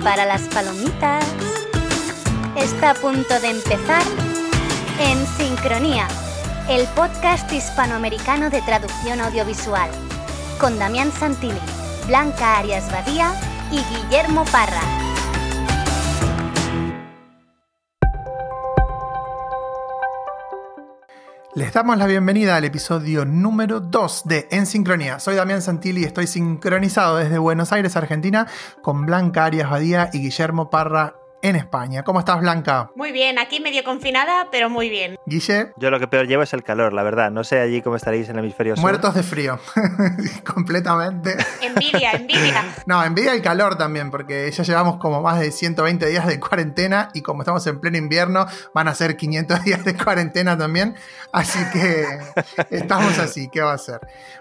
Prepara las palomitas. Está a punto de empezar En Sincronía, el podcast hispanoamericano de traducción audiovisual, con Damián Santilli, Blanca Arias Badía y Guillermo Parra. Les damos la bienvenida al episodio número 2 de En Sincronía. Soy Damián Santilli y estoy sincronizado desde Buenos Aires, Argentina, con Blanca Arias Badía y Guillermo Parra en España. ¿Cómo estás, Blanca? Muy bien, aquí medio confinada, pero muy bien. Guille. Yo lo que peor llevo es el calor, la verdad. No sé allí cómo estaréis en el hemisferio sur. Muertos de frío, completamente. Envidia, envidia. no, envidia el calor también, porque ya llevamos como más de 120 días de cuarentena y como estamos en pleno invierno, van a ser 500 días de cuarentena también. Así que estamos así, ¿qué va a ser?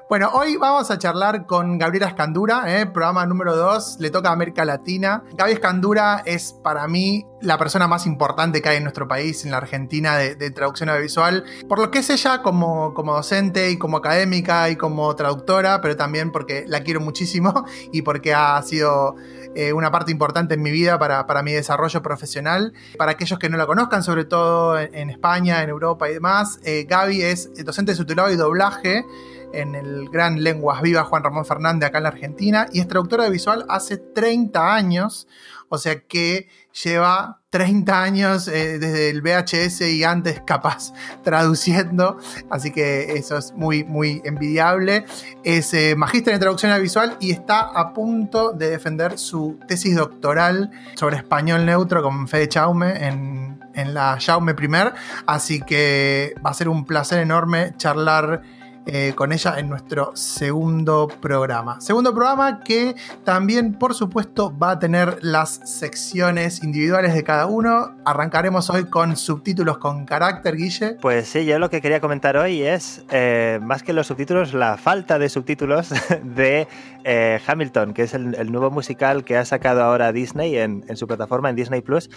Bueno, hoy vamos a charlar con Gabriela Escandura, ¿eh? programa número 2, le toca a América Latina. Gaby Escandura es para mí la persona más importante que hay en nuestro país, en la Argentina, de, traducción audiovisual, por lo que es ella como, como docente y como académica y como traductora, pero también porque la quiero muchísimo y porque ha sido eh, una parte importante en mi vida para, mi desarrollo profesional. Para aquellos que no la conozcan, sobre todo en, España, en Europa y demás, eh, Gaby es docente de subtitulado y doblaje en el gran Lenguas Vivas Juan Ramón Fernández acá en la Argentina y es traductora de visual hace 30 años, o sea que lleva 30 años eh, desde el VHS y antes capaz traduciendo, así que eso es muy, muy envidiable. Es eh, magíster en traducción visual y está a punto de defender su tesis doctoral sobre español neutro con Fede Chaume en, en la Chaume Primer, así que va a ser un placer enorme charlar eh, con ella en nuestro segundo programa. Segundo programa que también, por supuesto, va a tener las secciones individuales de cada uno. Arrancaremos hoy con subtítulos con carácter, Guille. Pues sí, yo lo que quería comentar hoy es, eh, más que los subtítulos, la falta de subtítulos de eh, Hamilton, que es el, nuevo musical que ha sacado ahora Disney en, su plataforma, en Disney Plus,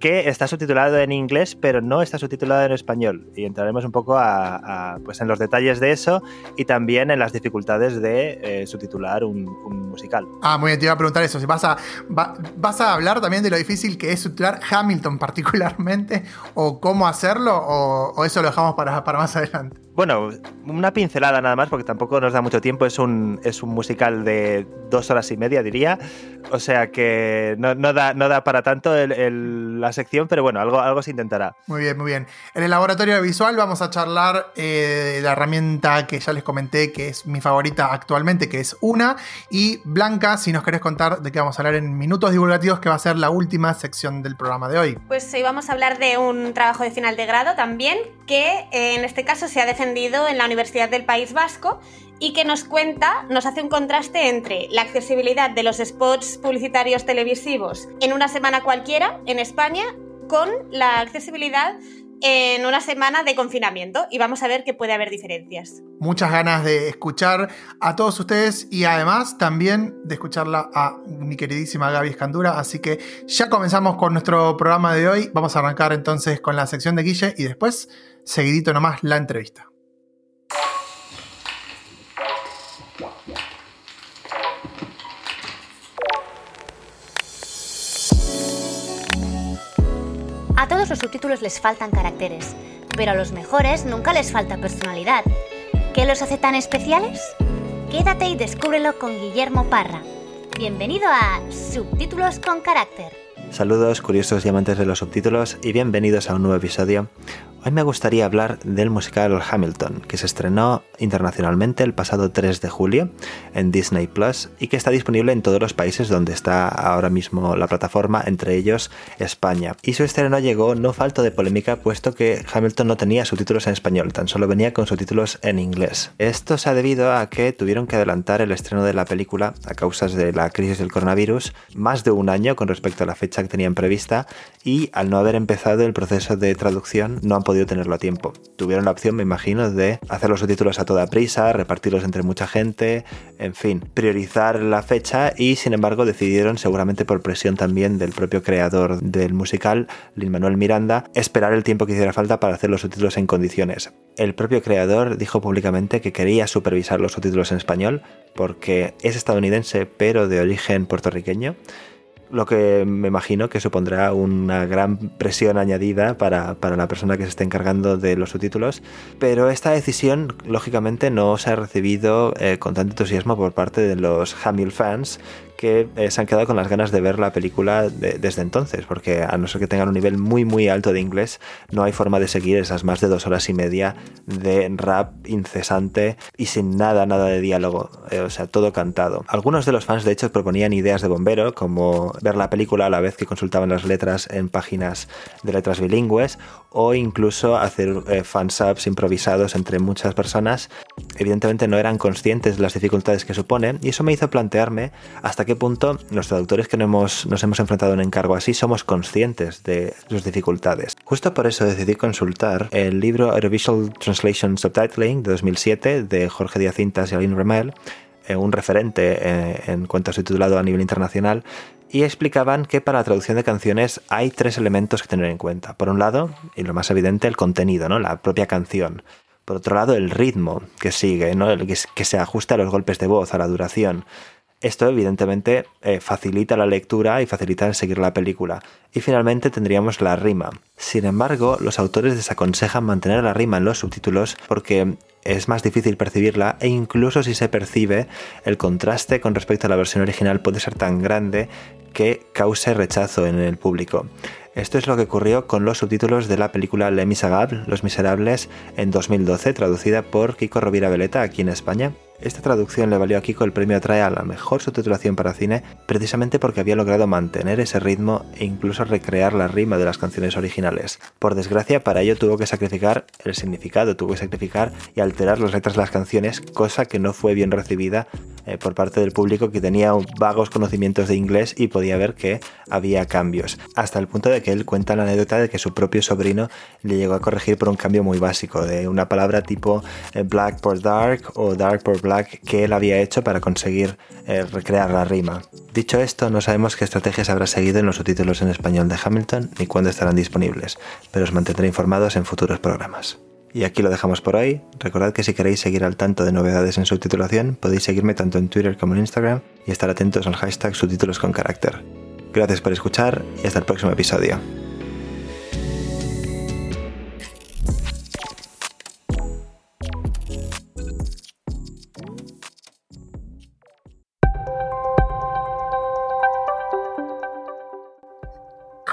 que está subtitulado en inglés, pero no está subtitulado en español. Y entraremos un poco pues en los detalles de eso y también en las dificultades de eh, subtitular un, musical. Ah, muy bien, te iba a preguntar eso. Si vas a, vas a hablar también de lo difícil que es subtitular Hamilton particularmente, o cómo hacerlo, o, eso lo dejamos para más adelante. Bueno, una pincelada nada más, porque tampoco nos da mucho tiempo. Es un, es un musical de dos horas y media, diría. O sea que no, da, no da para tanto la sección, pero bueno, algo, algo se intentará. Muy bien, muy bien. En el laboratorio visual vamos a charlar eh, de la herramienta que ya les comenté, que es mi favorita actualmente, que es una. Y Blanca, si nos querés contar de qué vamos a hablar en minutos divulgativos, que va a ser la última sección del programa de hoy. Pues hoy vamos a hablar de un trabajo de final de grado también, que eh, en este caso se ha defendido en la Universidad del País Vasco y que nos cuenta, nos hace un contraste entre la accesibilidad de los spots publicitarios televisivos en una semana cualquiera en España con la accesibilidad en una semana de confinamiento y vamos a ver que puede haber diferencias. Muchas ganas de escuchar a todos ustedes y además también de escucharla a mi queridísima Gaby Escandura. Así que ya comenzamos con nuestro programa de hoy. Vamos a arrancar entonces con la sección de Guille y después, seguidito nomás, la entrevista. A todos los subtítulos les faltan caracteres, pero a los mejores nunca les falta personalidad. ¿Qué los hace tan especiales? Quédate y descúbrelo con Guillermo Parra. Bienvenido a Subtítulos con Carácter. Saludos curiosos y amantes de los subtítulos y bienvenidos a un nuevo episodio. Hoy me gustaría hablar del musical Hamilton, que se estrenó internacionalmente el pasado 3 de julio en Disney Plus y que está disponible en todos los países donde está ahora mismo la plataforma, entre ellos España. Y su estreno llegó no falto de polémica, puesto que Hamilton no tenía subtítulos en español, tan solo venía con subtítulos en inglés. Esto se ha debido a que tuvieron que adelantar el estreno de la película a causas de la crisis del coronavirus más de un año con respecto a la fecha que tenían prevista y al no haber empezado el proceso de traducción no han podido tenerlo a tiempo. Tuvieron la opción, me imagino, de hacer los subtítulos a toda prisa, repartirlos entre mucha gente, en fin, priorizar la fecha y sin embargo decidieron, seguramente por presión también del propio creador del musical, Lin Manuel Miranda, esperar el tiempo que hiciera falta para hacer los subtítulos en condiciones. El propio creador dijo públicamente que quería supervisar los subtítulos en español porque es estadounidense pero de origen puertorriqueño lo que me imagino que supondrá una gran presión añadida para, la persona que se esté encargando de los subtítulos. Pero esta decisión, lógicamente, no se ha recibido eh, con tanto entusiasmo por parte de los Hamill fans, que eh, se han quedado con las ganas de ver la película desde entonces, porque a no ser que tengan un nivel muy muy alto de inglés, no hay forma de seguir esas más de dos horas y media de rap incesante y sin nada, nada de diálogo, eh, o sea, todo cantado. Algunos de los fans de hecho proponían ideas de bombero, como ver la película a la vez que consultaban las letras en páginas de letras bilingües, o incluso hacer eh, fansubs improvisados entre muchas personas. Evidentemente no eran conscientes de las dificultades que supone y eso me hizo plantearme hasta qué punto los traductores que nos hemos, nos hemos enfrentado a un encargo así somos conscientes de sus dificultades. Justo por eso decidí consultar el libro Audiovisual Translation Subtitling de 2007 de Jorge Díaz Cintas y Aline Remel eh, un referente eh, en cuanto a su titulado a nivel internacional, y explicaban que para la traducción de canciones hay tres elementos que tener en cuenta. Por un lado, y lo más evidente, el contenido, ¿no? la propia canción. Por otro lado, el ritmo que sigue, ¿no? que se ajusta a los golpes de voz, a la duración. Esto evidentemente eh, facilita la lectura y facilita el seguir la película. Y finalmente tendríamos la rima. Sin embargo, los autores desaconsejan mantener la rima en los subtítulos porque es más difícil percibirla e incluso si se percibe, el contraste con respecto a la versión original puede ser tan grande que cause rechazo en el público. Esto es lo que ocurrió con los subtítulos de la película Les Miserables, Los Miserables, en 2012, traducida por Kiko Rovira Veleta aquí en España. Esta traducción le valió a Kiko el premio Atrae a la mejor subtitulación para cine precisamente porque había logrado mantener ese ritmo e incluso recrear la rima de las canciones originales. Por desgracia, para ello tuvo que sacrificar el significado, tuvo que sacrificar y alterar las letras de las canciones, cosa que no fue bien recibida eh, por parte del público que tenía vagos conocimientos de inglés y podía ver que había cambios. Hasta el punto de que él cuenta la anécdota de que su propio sobrino le llegó a corregir por un cambio muy básico, de una palabra tipo eh, black por dark o dark por black que él había hecho para conseguir eh, recrear la rima. Dicho esto, no sabemos qué estrategias habrá seguido en los subtítulos en español de Hamilton ni cuándo estarán disponibles, pero os mantendré informados en futuros programas. Y aquí lo dejamos por hoy. Recordad que si queréis seguir al tanto de novedades en subtitulación, podéis seguirme tanto en Twitter como en Instagram y estar atentos al hashtag subtítulos con carácter. Gracias por escuchar y hasta el próximo episodio.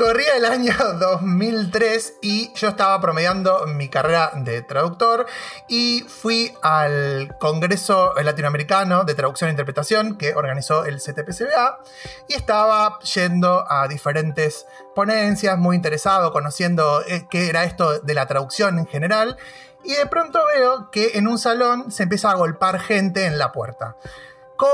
Corría el año 2003 y yo estaba promediando mi carrera de traductor y fui al Congreso Latinoamericano de Traducción e Interpretación que organizó el CTPCBA y estaba yendo a diferentes ponencias, muy interesado, conociendo eh, qué era esto de la traducción en general y de pronto veo que en un salón se empieza a golpar gente en la puerta.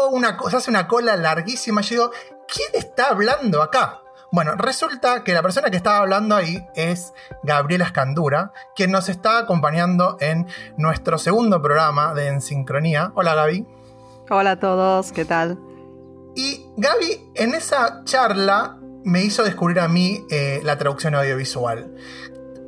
Una, se hace una cola larguísima yo digo, ¿quién está hablando acá? Bueno, resulta que la persona que estaba hablando ahí es Gabriela Escandura, quien nos está acompañando en nuestro segundo programa de En Sincronía. Hola Gaby. Hola a todos, ¿qué tal? Y Gaby, en esa charla me hizo descubrir a mí eh, la traducción audiovisual.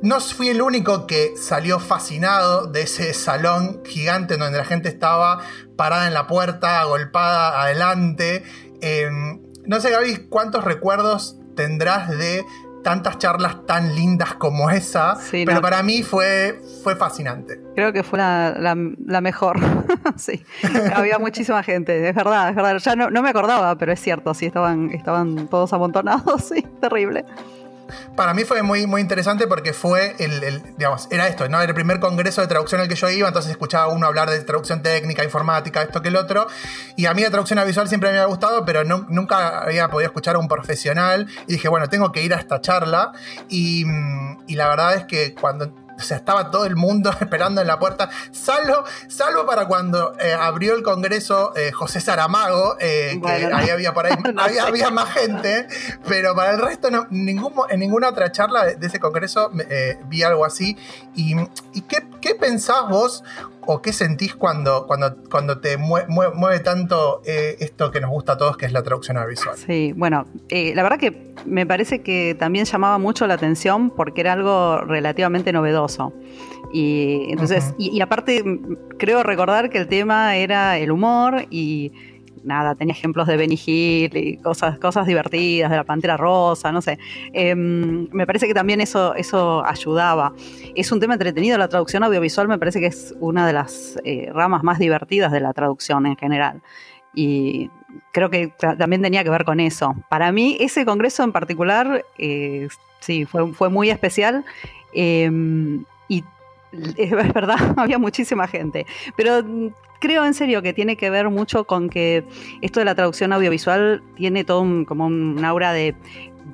No fui el único que salió fascinado de ese salón gigante donde la gente estaba parada en la puerta, agolpada adelante. Em, no sé, Gaby, cuántos recuerdos tendrás de tantas charlas tan lindas como esa, pero para mí fue, fue fascinante. Creo que fue la, mejor, sí. Había muchísima gente, es verdad, es verdad. Ya no, no, me acordaba, pero es cierto, sí, estaban, estaban todos amontonados, sí, terrible para mí fue muy, muy interesante porque fue el, digamos, era esto, ¿no? Era el primer congreso de traducción al que yo iba, entonces escuchaba uno hablar de traducción técnica, informática, esto que el otro. Y a mí la traducción visual siempre me había gustado, pero nunca había podido escuchar a un profesional. Y dije, bueno, tengo que ir a esta charla. Y, y la verdad es que cuando o sea, estaba todo el mundo esperando en la puerta, salvo, salvo para cuando eh, abrió el Congreso eh, José Saramago, eh, que ahí había por ahí, había, más gente, pero para el resto no, ningún, en ninguna otra charla de, ese Congreso vi algo así. ¿Y, qué, qué pensás vos o qué sentís cuando, cuando, cuando te mueve, tanto eh, esto que nos gusta a todos, que es la traducción visual? Sí, bueno, eh, la verdad que me parece que también llamaba mucho la atención porque era algo relativamente novedoso. Y entonces, y, aparte creo recordar que el tema era el humor y nada, tenía ejemplos de Benny Hill y cosas, cosas divertidas, de la Pantera Rosa, no sé. Em, me parece que también eso, eso ayudaba. Es un tema entretenido, la traducción audiovisual me parece que es una de las eh, ramas más divertidas de la traducción en general. Y creo que también tenía que ver con eso. Para mí, ese congreso en particular, eh, sí, fue, fue muy especial. Em, y es verdad, había muchísima gente. Pero creo en serio que tiene que ver mucho con que esto de la traducción audiovisual tiene todo como un aura de,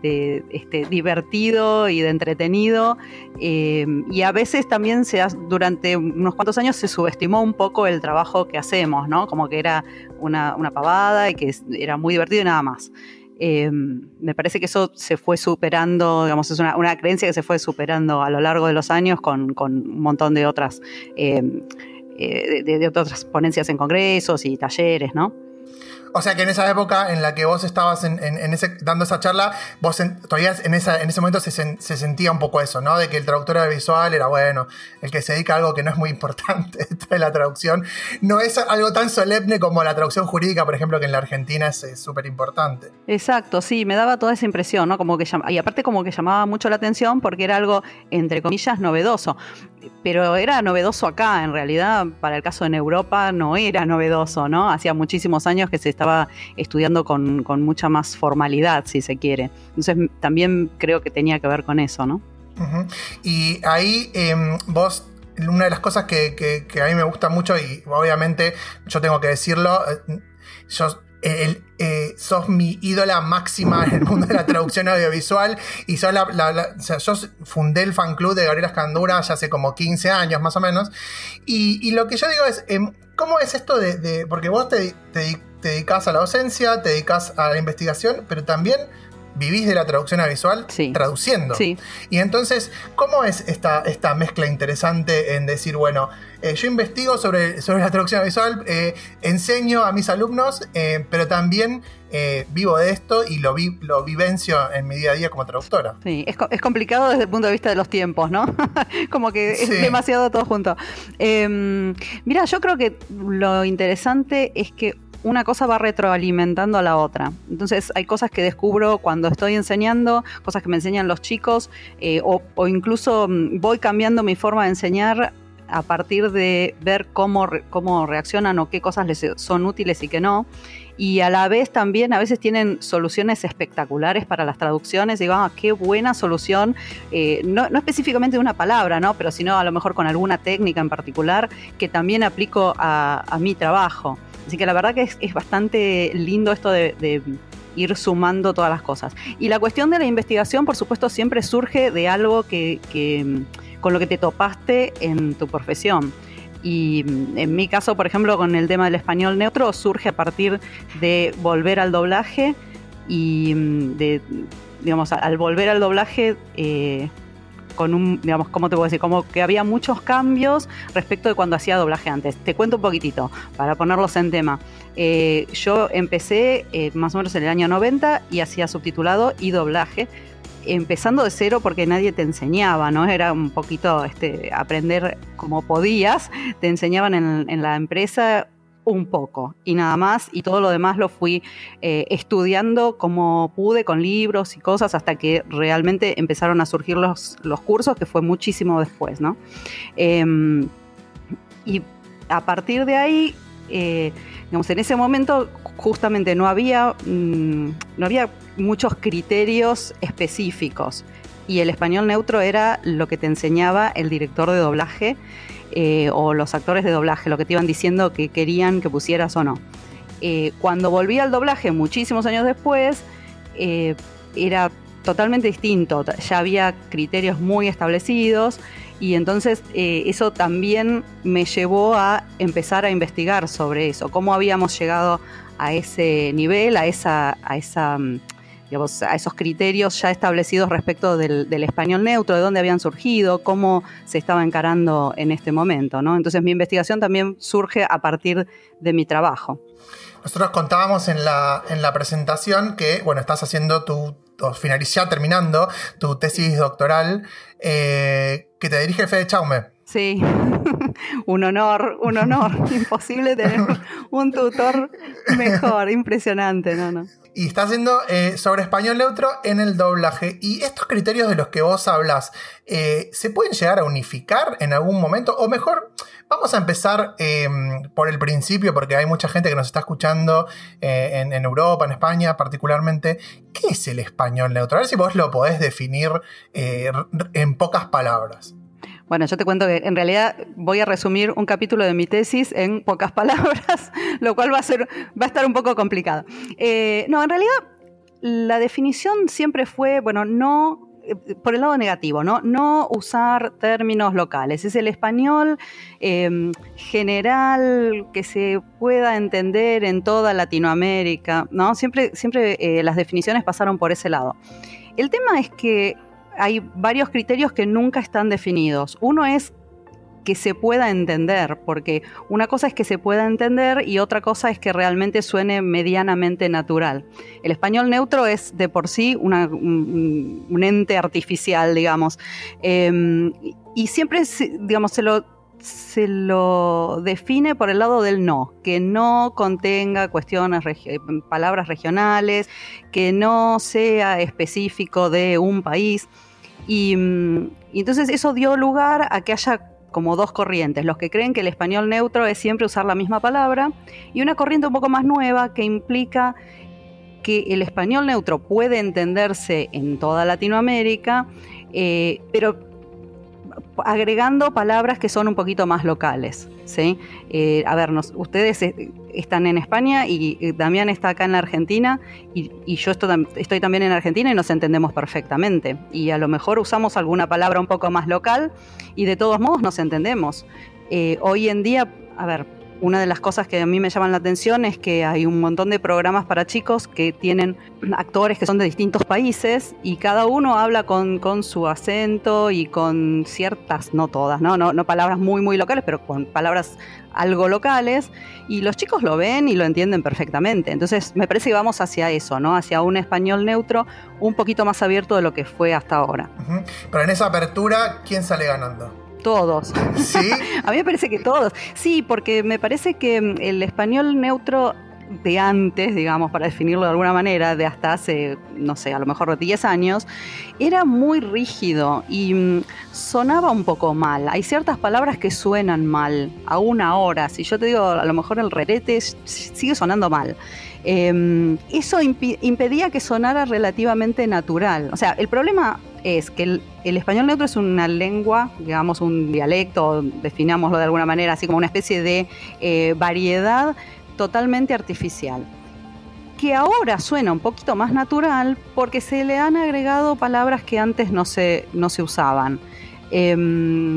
este, divertido y de entretenido. Eh, y a veces también se durante unos cuantos años se subestimó un poco el trabajo que hacemos, ¿no? Como que era una, una pavada y que era muy divertido y nada más. Eh, me parece que eso se fue superando, digamos, es una, creencia que se fue superando a lo largo de los años con, un montón de otras, eh, eh, de, otras ponencias en congresos y talleres, ¿no? O sea que en esa época en la que vos estabas en, ese, dando esa charla, vos todavía en, esa, en ese momento se, sentía un poco eso, ¿no? De que el traductor visual era, bueno, el que se dedica a algo que no es muy importante de la traducción. No es algo tan solemne como la traducción jurídica, por ejemplo, que en la Argentina es súper importante. Exacto, sí, me daba toda esa impresión, ¿no? Como que y aparte como que llamaba mucho la atención porque era algo, entre comillas, novedoso pero era novedoso acá, en realidad para el caso en Europa no era novedoso, ¿no? Hacía muchísimos años que se estaba estudiando con, mucha más formalidad, si se quiere. Entonces también creo que tenía que ver con eso, ¿no? Y ahí em, vos una de las cosas que, a mí me gusta mucho, y obviamente yo tengo que decirlo, eh, yo el, eh, sos mi ídola máxima en el mundo de la traducción audiovisual y sos la, yo fundé el fan club de Gabriela Escandura ya hace como 15 años más o menos. Y, lo que yo digo es, em, ¿cómo es esto de, porque vos te, te, te dedicas a la docencia, te dedicas a la investigación, pero también vivís de la traducción audiovisual traduciendo. Sí. Y entonces, ¿cómo es esta, esta mezcla interesante en decir, bueno, eh, yo investigo sobre, sobre la traducción audiovisual, eh, enseño a mis alumnos, eh, pero también vivo de esto y lo, vi, lo vivencio en mi día a día como traductora? Sí, es, complicado desde el punto de vista de los tiempos, ¿no? como que es demasiado todo junto. Em, mira, yo creo que lo interesante es que una cosa va retroalimentando a la otra. Entonces hay cosas que descubro cuando estoy enseñando, cosas que me enseñan los chicos, eh, o, incluso mm, voy cambiando mi forma de enseñar a partir de ver cómo, cómo reaccionan o qué cosas les son útiles y qué no. Y a la vez también a veces tienen soluciones espectaculares para las traducciones. Digo, ah, qué buena solución, eh, no, específicamente de una palabra, ¿no? pero sino a lo mejor con alguna técnica en particular que también aplico a mi trabajo. Así que la verdad que es, bastante lindo esto de, ir sumando todas las cosas. Y la cuestión de la investigación, por supuesto, siempre surge de algo que, con lo que te topaste en tu profesión. Y en mi caso, por ejemplo, con el tema del español neutro, surge a partir de volver al doblaje y de, digamos, al volver al doblaje, eh, con un, digamos, ¿cómo te puedo decir? Como que había muchos cambios respecto de cuando hacía doblaje antes. Te cuento un poquitito para ponerlos en tema. Eh, yo empecé eh, más o menos en el año 90 y hacía subtitulado y doblaje empezando de cero porque nadie te enseñaba, ¿no? Era un poquito este, aprender como podías, te enseñaban en, en la empresa un poco y nada más, y todo lo demás lo fui eh, estudiando como pude con libros y cosas hasta que realmente empezaron a surgir los, los cursos, que fue muchísimo después, ¿no? Em, y a partir de ahí, eh, digamos, en ese momento justamente no había, mm, no había muchos criterios específicos y el español neutro era lo que te enseñaba el director de doblaje eh, o los actores de doblaje, lo que te iban diciendo que querían que pusieras o no. Eh, cuando volví al doblaje muchísimos años después, eh, era totalmente distinto, ya había criterios muy establecidos y entonces eso también me llevó a empezar a investigar sobre eso, cómo habíamos llegado a ese nivel, a esa, a esa a esos criterios ya establecidos respecto del, español neutro, de dónde habían surgido, cómo se estaba encarando en este momento. ¿no? Entonces mi investigación también surge a partir de mi trabajo. Nosotros contábamos en la, en la presentación que, bueno, estás haciendo tu, o terminando tu tesis doctoral, eh, que te dirige Fede Chaume. Sí, un honor, un honor. Imposible tener un tutor Mejor, impresionante, no, no. Y está haciendo eh, sobre español neutro en el doblaje. Y estos criterios de los que vos hablas, eh, ¿se pueden llegar a unificar en algún momento? O mejor, vamos a empezar em, por el principio, porque hay mucha gente que nos está escuchando eh, en, en, Europa, en España particularmente. ¿Qué es el español neutro? A ver si vos lo podés definir en pocas palabras. Bueno, yo te cuento que en realidad voy a resumir un capítulo de mi tesis en pocas palabras, lo cual va a, ser, va a estar un poco complicado. Eh, no, en realidad la definición siempre fue, bueno, no eh, por el lado negativo, ¿no? No usar términos locales. Es el español em, general que se pueda entender en toda Latinoamérica, ¿no? Siempre, siempre eh, las definiciones pasaron por ese lado. El tema es que hay varios criterios que nunca están definidos. Uno es que se pueda entender, porque una cosa es que se pueda entender y otra cosa es que realmente suene medianamente natural. El español neutro es de por sí un, ente artificial, digamos, em, y siempre, digamos, se lo, se lo define por el lado del no, que no contenga cuestiones, palabras regionales, que no sea específico de un país. Mm, y, entonces eso dio lugar a que haya como dos corrientes, los que creen que el español neutro es siempre usar la misma palabra y una corriente un poco más nueva que implica que el español neutro puede entenderse en toda Latinoamérica, eh, pero agregando palabras que son un poquito más locales. ¿sí? Eh, a ver, ustedes eh, están en España y Damián está acá en la Argentina y, yo estoy, también en Argentina y nos entendemos perfectamente. Y a lo mejor usamos alguna palabra un poco más local y de todos modos nos entendemos. Eh, hoy en día, a ver, una de las cosas que a mí me llaman la atención es que hay un montón de programas para chicos que tienen actores que son de distintos países y cada uno habla con, su acento y con ciertas, no todas, ¿no? No, no palabras muy, muy locales, pero con palabras algo locales y los chicos lo ven y lo entienden perfectamente. Entonces me parece que vamos hacia eso, ¿no? Hacia un español neutro un poquito más abierto de lo que fue hasta ahora. Pero en esa apertura, ¿quién sale ganando? Todos. ¿Sí? a mí me parece que todos. Sí, porque me parece que mm, el español neutro de antes, digamos, para definirlo de alguna manera, de hasta hace, no sé, a lo mejor 10 años, era muy rígido y mm, sonaba un poco mal. Hay ciertas palabras que suenan mal, aún ahora. Si yo te digo, a lo mejor el rerete sigue sonando mal. Em, eso impedía que sonara relativamente natural. O sea, el problema es que el, español neutro es una lengua, digamos un dialecto, definámoslo de alguna manera, así como una especie de eh, variedad totalmente artificial que ahora suena un poquito más natural porque se le han agregado palabras que antes no se, no se usaban. Em,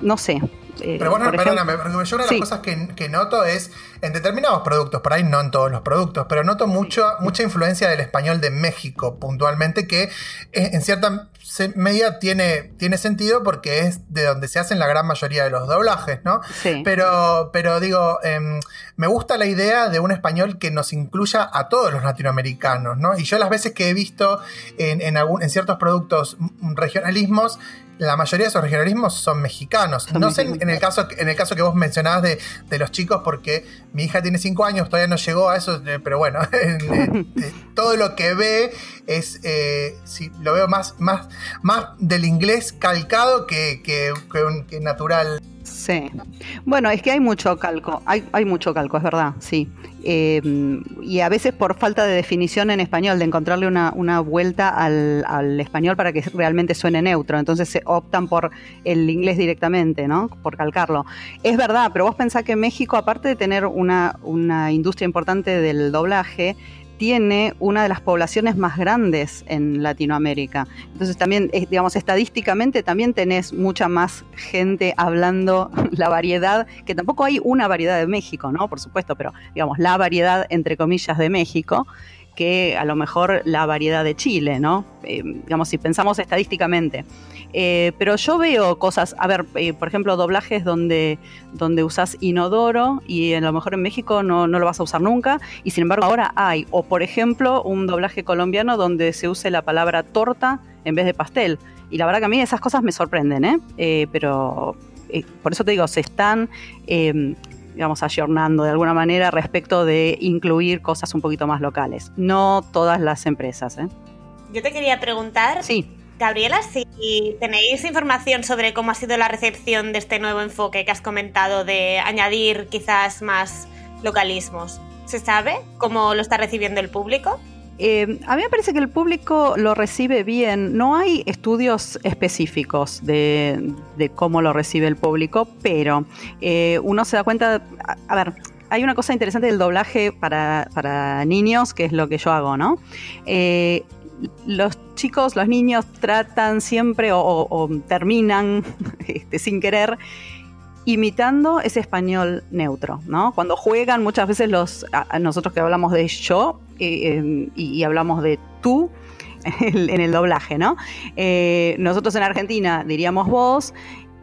no sé, eh, Pero bueno, perdóname, porque yo una de las cosas que, noto es en determinados productos, por ahí no en todos los productos, pero noto mucho, mucha influencia del español de México puntualmente, que en cierta medida tiene, tiene sentido porque es de donde se hacen la gran mayoría de los doblajes, ¿no? Sí. Pero, pero digo, em, me gusta la idea de un español que nos incluya a todos los latinoamericanos, ¿no? Y yo las veces que he visto en, en, algún, en ciertos productos regionalismos, la mayoría de esos regionalismos son mexicanos. no sé en el caso, en el caso que vos mencionabas de, los chicos, porque mi hija tiene cinco años, todavía no llegó a eso, eh, pero bueno, todo lo que ve es, eh, lo veo más, más, más del inglés calcado que, que, que natural. Sí. Bueno, es que hay mucho calco, hay, hay mucho calco, es verdad, sí. Eh, y a veces por falta de definición en español, de encontrarle una, vuelta al, español para que realmente suene neutro. Entonces se optan por el inglés directamente, ¿no? Por calcarlo. Es verdad, pero vos pensás que México, aparte de tener una, una industria importante del doblaje, tiene una de las poblaciones más grandes en Latinoamérica. Entonces también, eh, digamos, estadísticamente también tenés mucha más gente hablando la variedad, que tampoco hay una variedad de México, ¿no? Por supuesto, pero digamos, la variedad, entre comillas, de México que a lo mejor la variedad de Chile, ¿no? Eh, digamos, si pensamos estadísticamente. Eh, pero yo veo cosas, a ver, eh, por ejemplo, doblajes donde, donde usas inodoro y a lo mejor en México no, lo vas a usar nunca y sin embargo ahora hay. O por ejemplo, un doblaje colombiano donde se use la palabra torta en vez de pastel. Y la verdad que a mí esas cosas me sorprenden, ¿eh? pero por eso te digo, se están digamos, ayornando de alguna manera respecto de incluir cosas un poquito más locales. No todas las empresas. ¿eh? Yo te quería preguntar, sí. Gabriela, si tenéis información sobre cómo ha sido la recepción de este nuevo enfoque que has comentado de añadir quizás más localismos. ¿Se sabe cómo lo está recibiendo el público? Eh, a mí me parece que el público lo recibe bien. No hay estudios específicos de, cómo lo recibe el público, pero eh, uno se da cuenta, a, ver, hay una cosa interesante del doblaje para, niños, que es lo que yo hago, ¿no? Eh, los chicos, los niños tratan siempre o, terminan este, sin querer imitando ese español neutro, ¿no? Cuando juegan muchas veces los nosotros que hablamos de yo eh, y, hablamos de tú en el doblaje, ¿no? Eh, nosotros en Argentina diríamos vos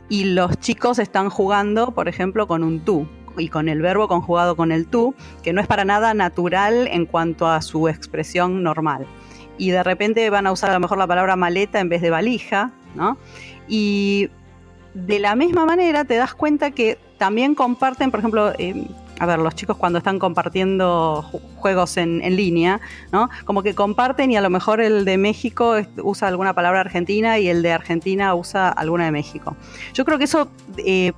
y los chicos están jugando, por ejemplo, con un tú y con el verbo conjugado con el tú, que no es para nada natural en cuanto a su expresión normal. Y de repente van a usar a lo mejor la palabra maleta en vez de valija, ¿no? Y de la misma manera te das cuenta que también comparten, por ejemplo, eh, a ver, los chicos cuando están compartiendo juegos en, línea, ¿no? Como que comparten y a lo mejor el de México usa alguna palabra argentina y el de Argentina usa alguna de México. Yo creo que eso eh,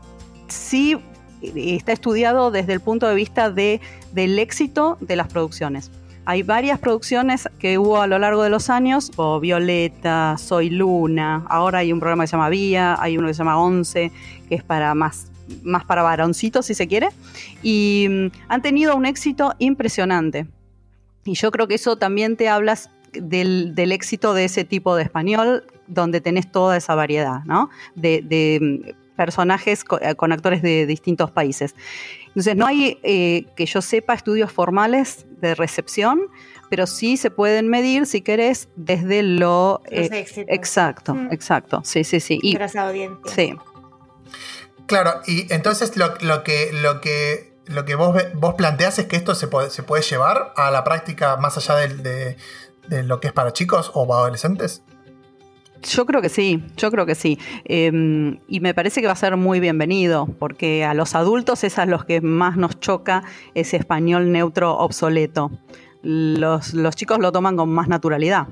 sí eh, está estudiado desde el punto de vista de, del éxito de las producciones. Hay varias producciones que hubo a lo largo de los años, o Violeta, Soy Luna, ahora hay un programa que se llama Vía, hay uno que se llama Once, que es para más, más para varoncitos si se quiere, y mm, han tenido un éxito impresionante. Y yo creo que eso también te hablas del, éxito de ese tipo de español, donde tenés toda esa variedad, ¿no? De, mm, personajes eh, con, actores de distintos países. Entonces, no hay, eh, que yo sepa, estudios formales de recepción, pero sí se pueden medir, si querés, desde lo... Eh, exacto, mm. exacto, sí, sí, sí. Y, audiencia. Sí. Claro, y entonces lo, que, lo que, lo que vos, vos planteas es que esto se puede, se puede llevar a la práctica más allá de, de lo que es para chicos o adolescentes. Yo creo que sí, yo creo que sí. Em, y me parece que va a ser muy bienvenido, porque a los adultos es a los que más nos choca ese español neutro obsoleto. Los, los chicos lo toman con más naturalidad.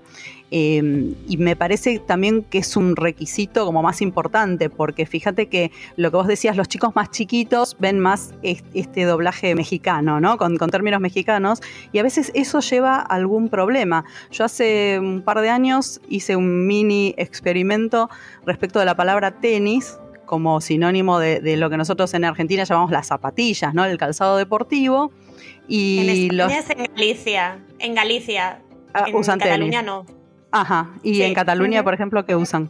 Em, y me parece también que es un requisito como más importante, porque fíjate que lo que vos decías, los chicos más chiquitos ven más este doblaje mexicano, ¿no? Con, términos mexicanos, y a veces eso lleva a algún problema. Yo hace un par de años hice un mini experimento respecto de la palabra tenis, como sinónimo de, lo que nosotros en Argentina llamamos las zapatillas, ¿no? El calzado deportivo. Y en los... en Galicia. En Galicia. Ah, en Cataluña no. Ajá, y en Cataluña, por ejemplo, ¿qué usan?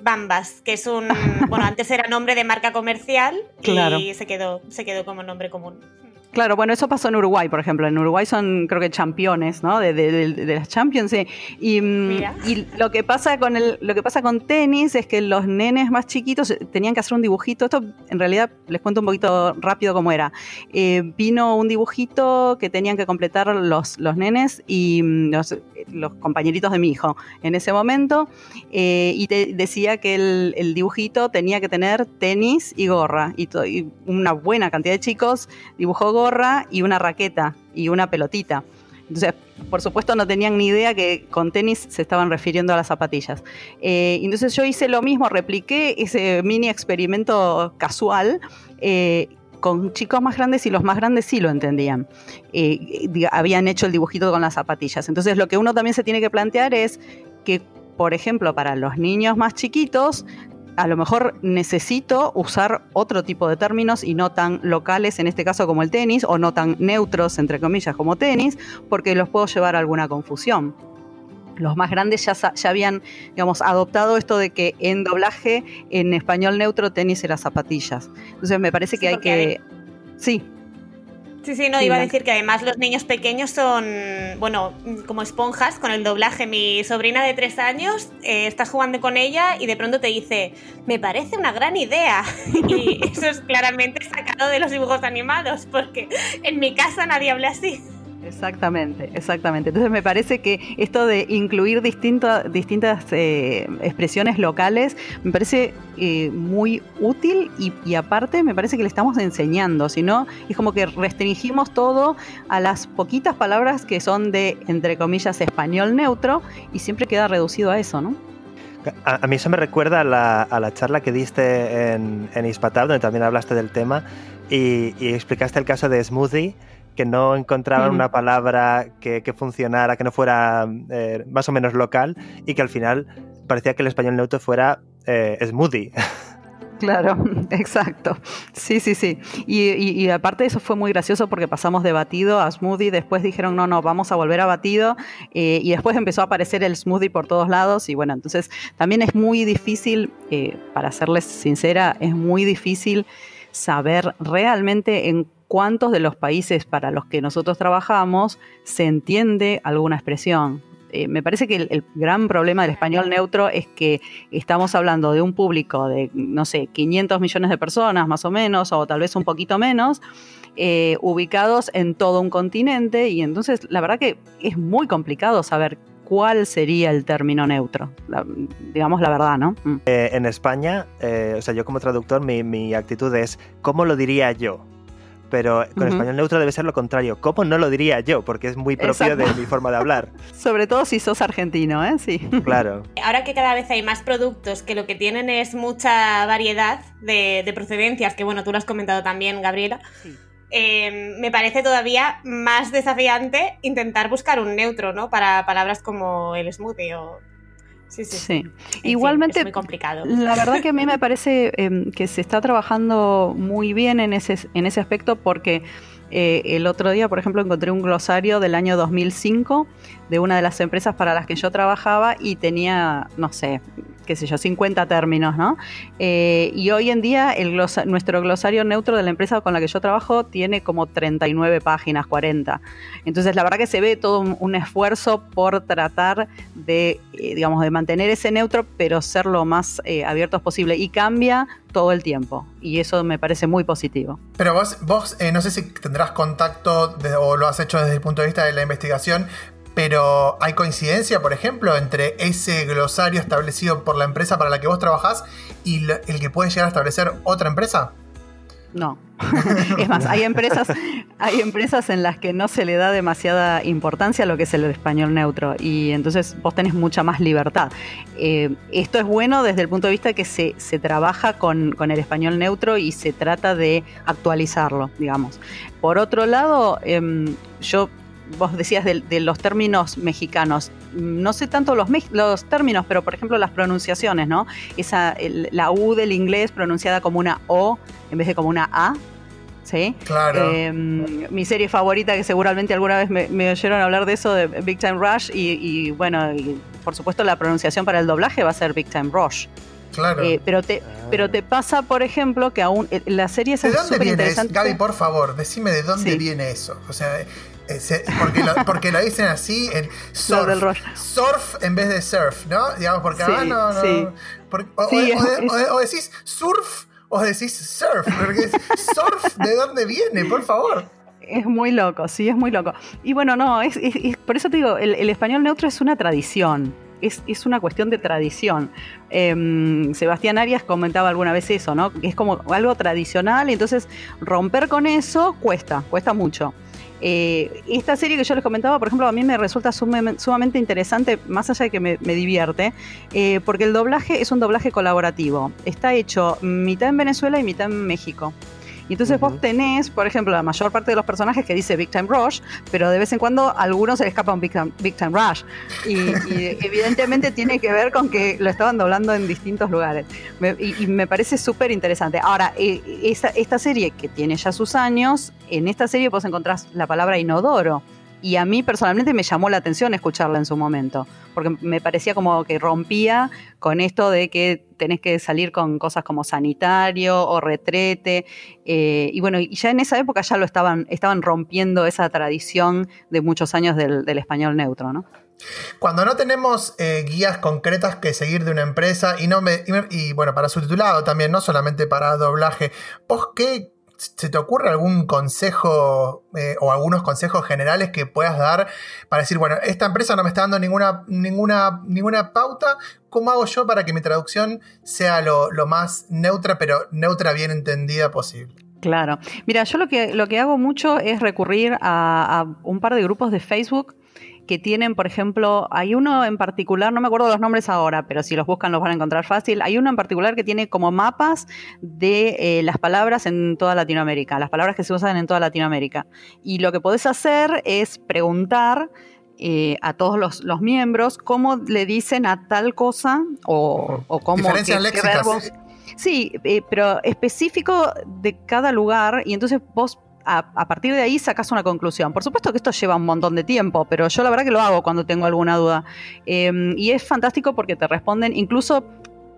Bambas, que es un, bueno, antes era nombre de marca comercial y se quedó, se quedó como nombre común. Claro, bueno, eso pasó en Uruguay, por ejemplo. En Uruguay son, creo que, campeones, ¿no? De, de, las Champions, sí. Y, mm, y, lo que pasa con el, lo que pasa con tenis es que los nenes más chiquitos tenían que hacer un dibujito. Esto, en realidad, les cuento un poquito rápido cómo era. Eh, vino un dibujito que tenían que completar los, los nenes y mm, los, los compañeritos de mi hijo en ese momento. Eh, y te decía que el, el, dibujito tenía que tener tenis y gorra. Y, y una buena cantidad de chicos dibujó gorra y una raqueta y una pelotita. Entonces, por supuesto, no tenían ni idea que con tenis se estaban refiriendo a las zapatillas. Eh, entonces yo hice lo mismo, repliqué ese mini experimento casual. Eh, con chicos más grandes y los más grandes sí lo entendían. Eh, habían hecho el dibujito con las zapatillas. Entonces lo que uno también se tiene que plantear es que, por ejemplo, para los niños más chiquitos, a lo mejor necesito usar otro tipo de términos y no tan locales, en este caso como el tenis, o no tan neutros, entre comillas, como tenis, porque los puedo llevar a alguna confusión. Los más grandes ya, ya habían, digamos, adoptado esto de que en doblaje, en español neutro, tenis era zapatillas. Entonces me parece que hay que... Sí, Sí, sí, no, iba a decir que además los niños pequeños son, bueno, como esponjas con el doblaje. Mi sobrina de tres años, eh, estás jugando con ella y de pronto te dice, me parece una gran idea. Y eso es claramente sacado de los dibujos animados, porque en mi casa nadie habla así. Exactamente, exactamente. Entonces me parece que esto de incluir distintas eh, expresiones locales me parece eh, muy útil y, aparte me parece que le estamos enseñando, si no es como que restringimos todo a las poquitas palabras que son de, entre comillas, español neutro y siempre queda reducido a eso, ¿no? A, mí eso me recuerda a la, charla que diste en, en donde también hablaste del tema y, y explicaste el caso de Smoothie que no encontraban una palabra que, funcionara, que no fuera eh, más o menos local y que al final parecía que el español neutro fuera eh, smoothie. Claro, exacto. Sí, sí, sí. Y, aparte de eso fue muy gracioso porque pasamos de batido a smoothie, después dijeron, no, no, vamos a volver a batido, eh, y después empezó a aparecer el smoothie por todos lados, y bueno, entonces también es muy difícil, para serles sincera, es muy difícil saber realmente en cuántos de los países para los que nosotros trabajamos se entiende alguna expresión. Eh, me parece que el, gran problema del español neutro es que estamos hablando de un público de, no sé, 500 millones de personas más o menos, o tal vez un poquito menos, eh, ubicados en todo un continente, y entonces la verdad que es muy complicado saber cuál sería el término neutro, digamos la verdad, ¿no? Mm. Eh, en España, o sea, yo como traductor, mi, mi actitud es, ¿cómo lo diría yo? Pero con español neutro debe ser lo contrario. ¿Cómo no lo diría yo? Porque es muy propio de mi forma de hablar. Sobre todo si sos argentino, ¿eh? Sí. Claro. Ahora que cada vez hay más productos que lo que tienen es mucha variedad de, procedencias, que bueno, tú lo has comentado también, Gabriela. Eh, me parece todavía más desafiante intentar buscar un neutro, ¿no? Para palabras como el smoothie o Sí, sí. sí. Igualmente, muy complicado. la verdad que a mí me parece em, que se está trabajando muy bien en ese, en ese aspecto porque eh, el otro día, por ejemplo, encontré un glosario del año 2005 de una de las empresas para las que yo trabajaba y tenía, no sé, qué sé yo, 50 términos, ¿no? Eh, y hoy en día nuestro glosario neutro de la empresa con la que yo trabajo tiene como 39 páginas, 40. Entonces, la verdad que se ve todo un, esfuerzo por tratar de, eh, digamos, de mantener ese neutro, pero ser lo más eh, abiertos posible. Y cambia todo el tiempo. Y eso me parece muy positivo. Pero vos, vos no sé si tendrás contacto o lo has hecho desde el punto de vista de la investigación, pero ¿hay coincidencia, por ejemplo, entre ese glosario establecido por la empresa para la que vos trabajás y el que puede llegar a establecer otra empresa? No. es más, hay empresas, hay empresas en las que no se le da demasiada importancia a lo que es el español neutro y entonces vos tenés mucha más libertad. Eh, esto es bueno desde el punto de vista que se, trabaja con, el español neutro y se trata de actualizarlo, digamos. Por otro lado, em, yo vos decías de, los términos mexicanos. No sé tanto los, los términos, pero por ejemplo las pronunciaciones, ¿no? Esa, la U del inglés pronunciada como una O en vez de como una A. ¿Sí? Claro. Em, mi serie favorita, que seguramente alguna vez me, oyeron hablar de eso, de Big Time Rush, y, bueno, por supuesto la pronunciación para el doblaje va a ser Big Time Rush. Claro. Eh, pero, te, pero te pasa, por ejemplo, que aún eh, la serie es súper interesante. Gaby, por favor, decime de dónde viene eso. O sea, porque, lo, porque lo dicen así en surf, surf en vez de surf, ¿no? Digamos, porque sí, no, no. o, decís surf o decís surf, porque surf, ¿de dónde viene? Por favor. Es muy loco, sí, es muy loco. Y bueno, no, es, por eso te digo, el, español neutro es una tradición. Es, es, una cuestión de tradición. Em, Sebastián Arias comentaba alguna vez eso, ¿no? Es como algo tradicional y entonces romper con eso cuesta, cuesta mucho. Eh, esta serie que yo les comentaba, por ejemplo, a mí me resulta sumamente interesante, más allá de que me, divierte, eh, porque el doblaje es un doblaje colaborativo. Está hecho mitad en Venezuela y mitad en México. Y entonces vos tenés, por ejemplo, la mayor parte de los personajes que dice Big Time Rush, pero de vez en cuando a algunos se le escapa un Big Time, Rush. Y, evidentemente tiene que ver con que lo estaban doblando en distintos lugares. y, me parece súper interesante. Ahora, eh, esta, esta serie que tiene ya sus años, en esta serie vos encontrás la palabra inodoro y a mí personalmente me llamó la atención escucharla en su momento, porque me parecía como que rompía con esto de que tenés que salir con cosas como sanitario o retrete, eh, y bueno, y ya en esa época ya lo estaban, estaban rompiendo esa tradición de muchos años del, español neutro, ¿no? Cuando no tenemos eh, guías concretas que seguir de una empresa y no me, y, bueno, para subtitulado también, no solamente para doblaje, ¿vos qué ¿se te ocurre algún consejo eh, o algunos consejos generales que puedas dar para decir, bueno, esta empresa no me está dando ninguna, ninguna, ninguna pauta, ¿cómo hago yo para que mi traducción sea lo, más neutra, pero neutra bien entendida posible? Claro. Mira, yo lo que, lo que hago mucho es recurrir a un par de grupos de Facebook que tienen, por ejemplo, hay uno en particular, no me acuerdo los nombres ahora, pero si los buscan los van a encontrar fácil. Hay uno en particular que tiene como mapas de eh, las palabras en toda Latinoamérica, las palabras que se usan en toda Latinoamérica. Y lo que podés hacer es preguntar eh, a todos los, miembros cómo le dicen a tal cosa o, o cómo... Diferencias léxicas. Sí, eh, pero específico de cada lugar y entonces vos a, partir de ahí sacas una conclusión. Por supuesto que esto lleva un montón de tiempo, pero yo la verdad que lo hago cuando tengo alguna duda. Em, y es fantástico porque te responden incluso,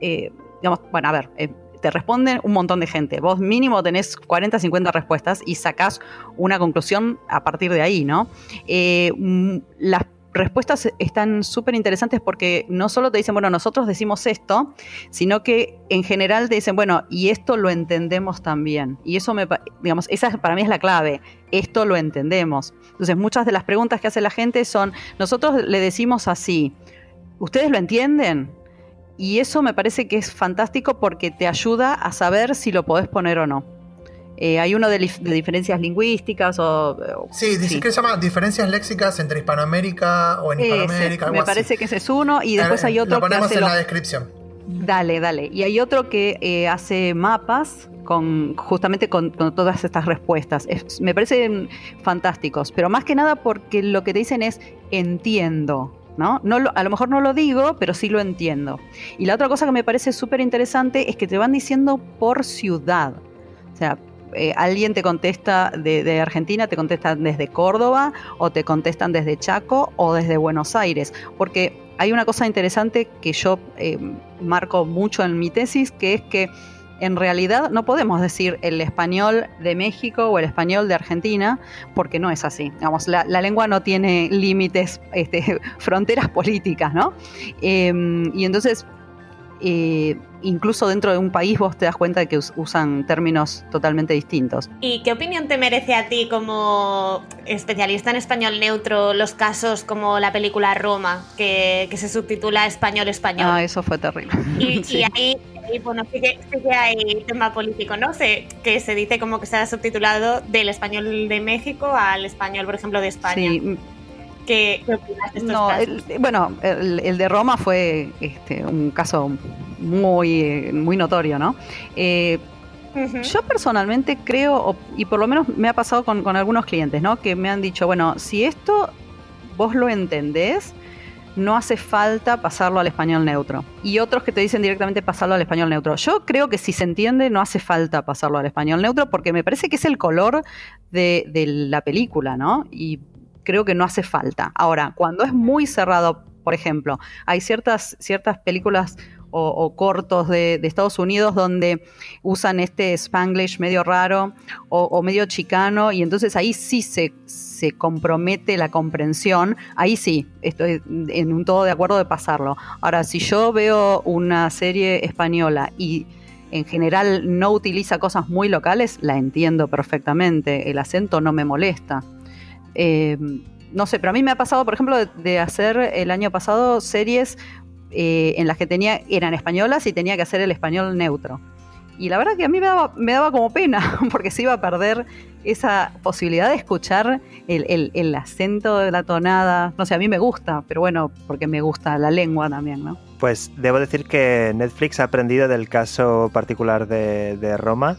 eh, digamos, bueno, a ver, eh, te responden un montón de gente. Vos mínimo tenés 40, 50 respuestas y sacás una conclusión a partir de ahí, ¿no? Eh, las respuestas están súper interesantes porque no solo te dicen, bueno, nosotros decimos esto, sino que en general te dicen, bueno, y esto lo entendemos también. Y eso me, digamos, esa para mí es la clave. Esto lo entendemos. Entonces, muchas de las preguntas que hace la gente son, nosotros le decimos así, ¿ustedes lo entienden? Y eso me parece que es fantástico porque te ayuda a saber si lo podés poner o no. Eh, hay uno de, diferencias lingüísticas o... Sí, dice que se llama diferencias léxicas entre Hispanoamérica o en Hispanoamérica. me parece que ese es uno y después hay otro lo ponemos que hace en la descripción. Dale, dale. Y hay otro que eh, hace mapas con justamente con, todas estas respuestas. me parecen fantásticos, pero más que nada porque lo que te dicen es entiendo. ¿No? no a lo mejor no lo digo, pero sí lo entiendo. Y la otra cosa que me parece súper interesante es que te van diciendo por ciudad. O sea, eh, alguien te contesta de, Argentina, te contestan desde Córdoba o te contestan desde Chaco o desde Buenos Aires. Porque hay una cosa interesante que yo eh, marco mucho en mi tesis, que es que en realidad no podemos decir el español de México o el español de Argentina, porque no es así. La, lengua no tiene límites, este, fronteras políticas, ¿no? Em, y entonces incluso dentro de un país vos te das cuenta de que usan términos totalmente distintos. ¿Y qué opinión te merece a ti como especialista en español neutro los casos como la película Roma, que, se subtitula español-español? Ah, eso fue terrible. Y, ahí, bueno, sí que, hay tema político, ¿no? que se dice como que se ha subtitulado del español de México al español, por ejemplo, de España. Sí ¿Qué, opinas de estos no, casos? bueno, el, de Roma fue este, un caso muy, muy notorio, ¿no? Eh, yo personalmente creo, y por lo menos me ha pasado con, algunos clientes, ¿no? Que me han dicho, bueno, si esto vos lo entendés, no hace falta pasarlo al español neutro. Y otros que te dicen directamente pasarlo al español neutro. Yo creo que si se entiende, no hace falta pasarlo al español neutro porque me parece que es el color de, de la película, ¿no? Y creo que no hace falta. Ahora, cuando es muy cerrado, por ejemplo, hay ciertas, ciertas películas o, cortos de, Estados Unidos donde usan este spanglish medio raro o, medio chicano y entonces ahí sí se, se, compromete la comprensión, ahí sí, estoy en un todo de acuerdo de pasarlo. Ahora, si yo veo una serie española y en general no utiliza cosas muy locales, la entiendo perfectamente, el acento no me molesta. Eh, no sé, pero a mí me ha pasado, por ejemplo, de, hacer el año pasado series eh, en las que tenía, eran españolas y tenía que hacer el español neutro. Y la verdad que a mí me daba, me daba como pena, porque se iba a perder esa posibilidad de escuchar el, el, acento de la tonada. No sé, a mí me gusta, pero bueno, porque me gusta la lengua también, ¿no? Pues debo decir que Netflix ha aprendido del caso particular de Roma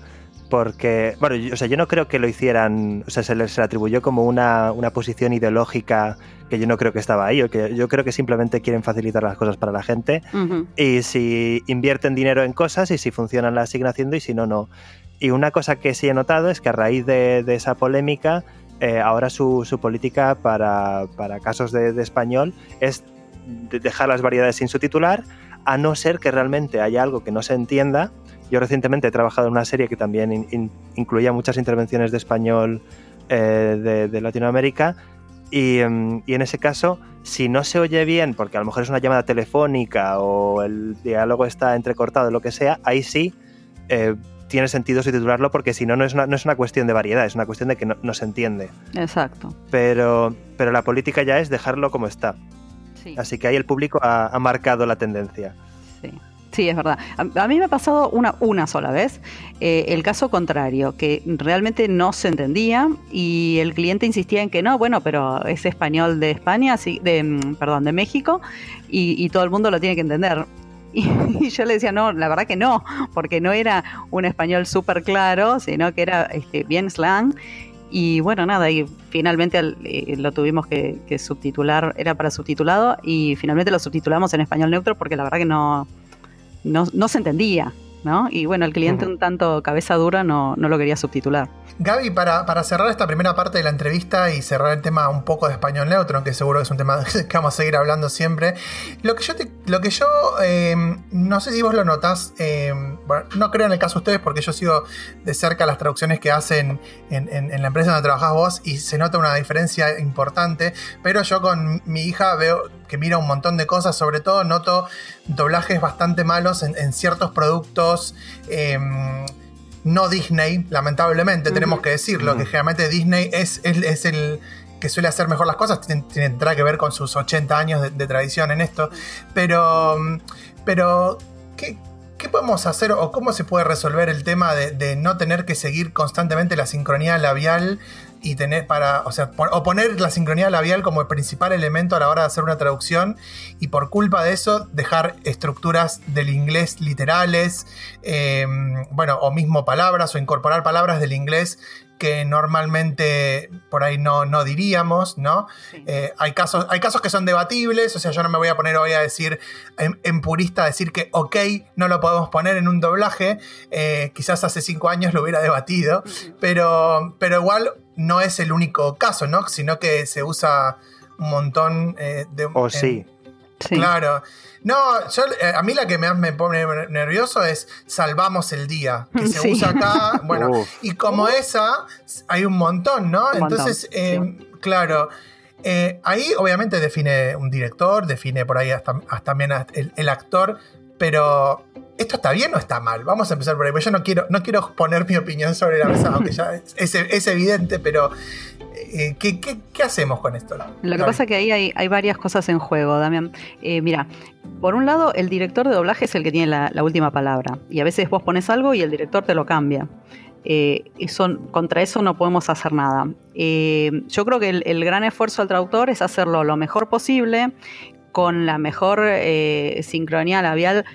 porque, bueno, yo, o sea, yo no creo que lo hicieran, o sea, se les atribuyó como una, una, posición ideológica que yo no creo que estaba ahí, o que yo creo que simplemente quieren facilitar las cosas para la gente y si invierten dinero en cosas y si funcionan las siguen haciendo y si no, no. Y una cosa que sí he notado es que a raíz de, de esa polémica, eh, ahora su, su, política para, para casos de, de español es dejar las variedades sin subtitular, a no ser que realmente haya algo que no se entienda yo recientemente he trabajado en una serie que también incluía muchas intervenciones de español eh, de, Latinoamérica em, y, en ese caso, si no se oye bien, porque a lo mejor es una llamada telefónica o el diálogo está entrecortado, lo que sea, ahí sí, eh, tiene sentido subtitularlo porque si no, no es, una, no es una cuestión de variedad, es una cuestión de que no, se entiende. Exacto. Pero, pero la política ya es dejarlo como está. Así que ahí el público ha, marcado la tendencia. Sí. Sí, es verdad. A, mí me ha pasado una, una sola vez eh, el caso contrario, que realmente no se entendía y el cliente insistía en que no, bueno, pero es español de España, de, mm, perdón, de México y, todo el mundo lo tiene que entender. Y, yo le decía, no, la verdad que no, porque no era un español súper claro, sino que era este, bien slang. Y bueno, nada, y finalmente eh, lo tuvimos que, que, subtitular, era para subtitulado, y finalmente lo subtitulamos en español neutro porque la verdad que no, no, no se entendía, ¿no? Y bueno, el cliente un tanto cabeza dura no, no lo quería subtitular. Gaby, para, para, cerrar esta primera parte de la entrevista y cerrar el tema un poco de español neutro, aunque seguro que es un tema que vamos a seguir hablando siempre, lo que yo, lo que yo eh, no sé si vos lo notás, eh, no creo en el caso de ustedes porque yo sigo de cerca las traducciones que hacen en, en, la empresa donde trabajás vos y se nota una diferencia importante, pero yo con mi hija veo que mira un montón de cosas, sobre todo noto doblajes bastante malos en, ciertos productos. Eh, no Disney, lamentablemente, tenemos que decirlo, que generalmente Disney es, es, el que suele hacer mejor las cosas, tendrá que ver con sus 80 años de, tradición en esto, pero, pero ¿qué, podemos hacer o cómo se puede resolver el tema de, no tener que seguir constantemente la sincronía labial y tener para, o sea, o poner la sincronía labial como el principal elemento a la hora de hacer una traducción y por culpa de eso dejar estructuras del inglés literales, em, bueno, o mismo palabras o incorporar palabras del inglés que normalmente por ahí no, no diríamos, ¿no? Eh, hay, casos, hay casos que son debatibles, o sea, yo no me voy a poner hoy a decir, en, purista, a decir que ok, no lo podemos poner en un doblaje, eh, quizás hace cinco años lo hubiera debatido, pero, pero igual no es el único caso, ¿no? Sino que se usa un montón eh, de... O sí. Claro. No, eh, a mí la que más me pone nervioso es Salvamos el Día, que se usa acá. Bueno, y como esa, hay un montón, ¿no? Entonces, eh, claro. Eh, ahí obviamente define un director, define por ahí hasta, también el, actor, pero ¿esto está bien o está mal? Vamos a empezar por ahí, yo no quiero, no quiero poner mi opinión sobre la mesa, aunque ya es evidente, pero eh, ¿qué, hacemos con esto? Lo que pasa es que ahí hay, varias cosas en juego, Damián. Eh, mira, por un lado, el director de doblaje es el que tiene la, última palabra. Y a veces vos pones algo y el director te lo cambia. Eh, contra eso no podemos hacer nada. yo creo que el, gran esfuerzo del traductor es hacerlo lo mejor posible, con la mejor sincronía labial,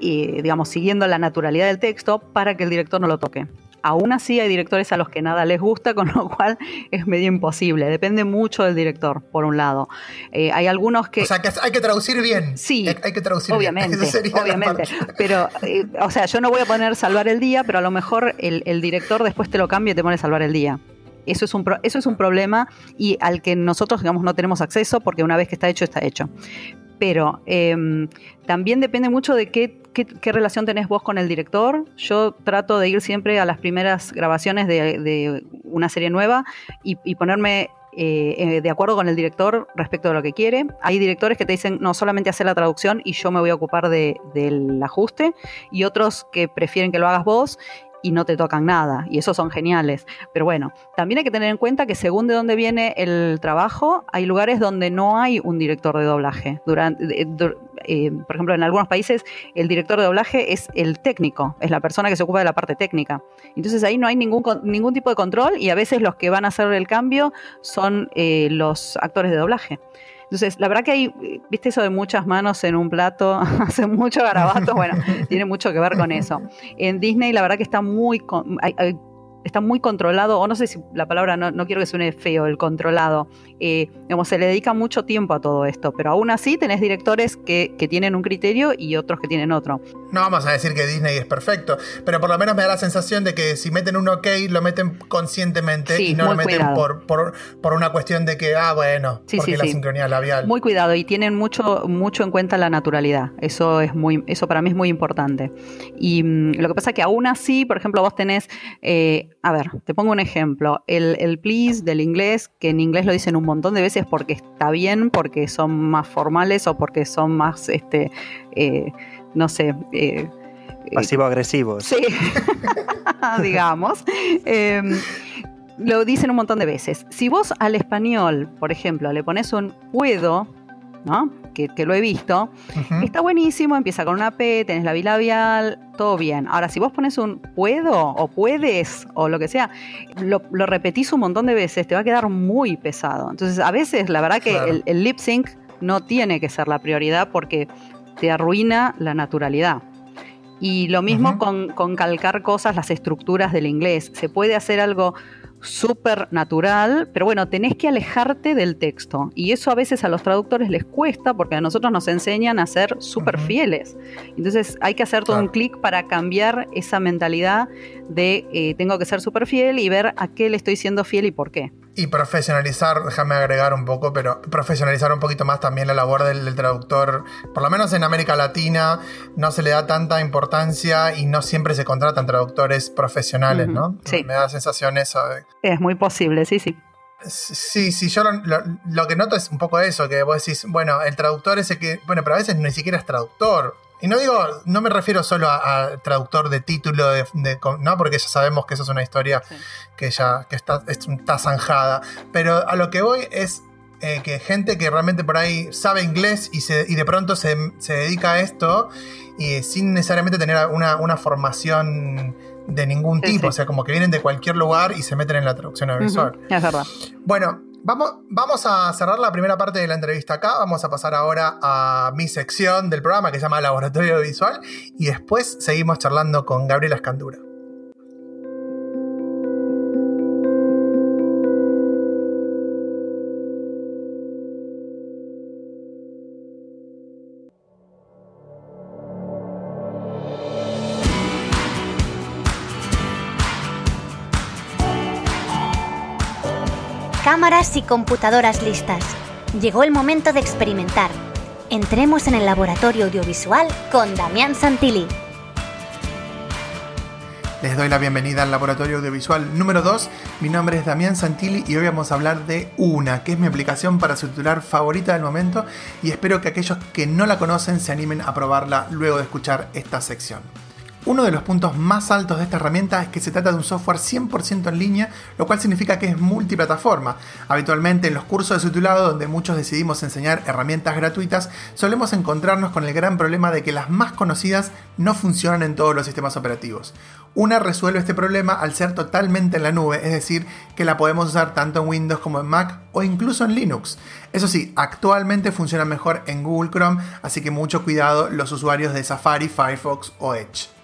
digamos, siguiendo la naturalidad del texto para que el director no lo toque. Aún así hay directores a los que nada les gusta, con lo cual es medio imposible. Depende mucho del director, por un lado. Eh, hay algunos que... O sea, que hay que traducir bien. Sí. Hay, que traducir obviamente, bien. Obviamente. Pero, eh, o sea, yo no voy a poner salvar el día, pero a lo mejor el, el director después te lo cambia y te pone salvar el día. Eso es, un eso es un problema y al que nosotros, digamos, no tenemos acceso porque una vez que está hecho, está hecho. Pero em, también depende mucho de qué, relación tenés vos con el director. Yo trato de ir siempre a las primeras grabaciones de, una serie nueva y, ponerme eh, eh, de acuerdo con el director respecto de lo que quiere. Hay directores que te dicen, no, solamente hacer la traducción y yo me voy a ocupar del ajuste, y otros que prefieren que lo hagas vos y no te tocan nada, y esos son geniales. Pero bueno, también hay que tener en cuenta que según de dónde viene el trabajo, hay lugares donde no hay un director de doblaje. Durante, eh, por ejemplo, en algunos países el director de doblaje es el técnico, es la persona que se ocupa de la parte técnica. Entonces ahí no hay ningún, ningún tipo de control y a veces los que van a hacer el cambio son eh, los actores de doblaje. Entonces, la verdad que hay, viste eso de muchas manos en un plato, hace mucho garabato, bueno, tiene mucho que ver con eso. En Disney, la verdad que está muy, está muy controlado, o no sé si la palabra, no, quiero que suene feo, el controlado. Eh, se le dedica mucho tiempo a todo esto, pero aún así tenés directores que, tienen un criterio y otros que tienen otro. No vamos a decir que Disney es perfecto, pero por lo menos me da la sensación de que si meten un ok, lo meten conscientemente y no lo meten por, por, una cuestión de que, ah, bueno, porque la sincronía labial. Muy cuidado y tienen mucho, mucho en cuenta la naturalidad. Eso, es muy, eso para mí es muy importante. Y mm, lo que pasa es que aún así, por ejemplo, vos tenés... Eh, a ver, te pongo un ejemplo. El, please del inglés, que en inglés lo dicen un montón de veces porque está bien, porque son más formales o porque son más, este, eh, no sé, eh, Pasivo-agresivos. Sí, digamos. Em, lo dicen un montón de veces. Si vos al español, por ejemplo, le pones un puedo, ¿no? Que, lo he visto, está buenísimo, empieza con una P, tenés la bilabial, todo bien. Ahora, si vos pones un puedo o puedes o lo que sea, lo, repetís un montón de veces, te va a quedar muy pesado. Entonces, a veces, la verdad que el, lip sync no tiene que ser la prioridad porque te arruina la naturalidad. Y lo mismo con, con calcar cosas, las estructuras del inglés. Se puede hacer algo súper natural, pero bueno, tenés que alejarte del texto. Y eso a veces a los traductores les cuesta porque a nosotros nos enseñan a ser súper fieles. Entonces hay que hacer todo un clic para cambiar esa mentalidad de eh, tengo que ser súper fiel y ver a qué le estoy siendo fiel y por qué. Y profesionalizar, déjame agregar un poco, pero profesionalizar un poquito más también la labor del, traductor. Por lo menos en América Latina no se le da tanta importancia y no siempre se contratan traductores profesionales, ¿no? Sí. Me da sensación eso. Es muy posible, sí, sí. Sí, sí, yo lo, que noto es un poco eso, que vos decís, bueno, el traductor ese que, bueno, pero a veces ni siquiera es traductor. Y no digo, no me refiero solo a, traductor de título, de, ¿no? Porque ya sabemos que eso es una historia que ya que está, está zanjada. Pero a lo que voy es eh, que gente que realmente por ahí sabe inglés y, se, y de pronto se, dedica a esto y sin necesariamente tener una, formación de ningún tipo, o sea, como que vienen de cualquier lugar y se meten en la traducción audiovisual. Es verdad. Bueno, Vamos, vamos a cerrar la primera parte de la entrevista acá. Vamos a pasar ahora a mi sección del programa que se llama Laboratorio Visual y después seguimos charlando con Gabriela Escandura. Cámaras y computadoras listas. Llegó el momento de experimentar. Entremos en el laboratorio audiovisual con Damián Santilli. Les doy la bienvenida al laboratorio audiovisual número 2. Mi nombre es Damián Santilli y hoy vamos a hablar de Una, que es mi aplicación para subtitular favorita del momento y espero que aquellos que no la conocen se animen a probarla luego de escuchar esta sección. Uno de los puntos más altos de esta herramienta es que se trata de un software 100% en línea, lo cual significa que es multiplataforma. Habitualmente en los cursos de subtitulado, donde muchos decidimos enseñar herramientas gratuitas, solemos encontrarnos con el gran problema de que las más conocidas no funcionan en todos los sistemas operativos. Una resuelve este problema al ser totalmente en la nube, es decir, que la podemos usar tanto en Windows como en Mac o incluso en Linux. Eso sí, actualmente funciona mejor en Google Chrome, así que mucho cuidado los usuarios de Safari, Firefox o Edge.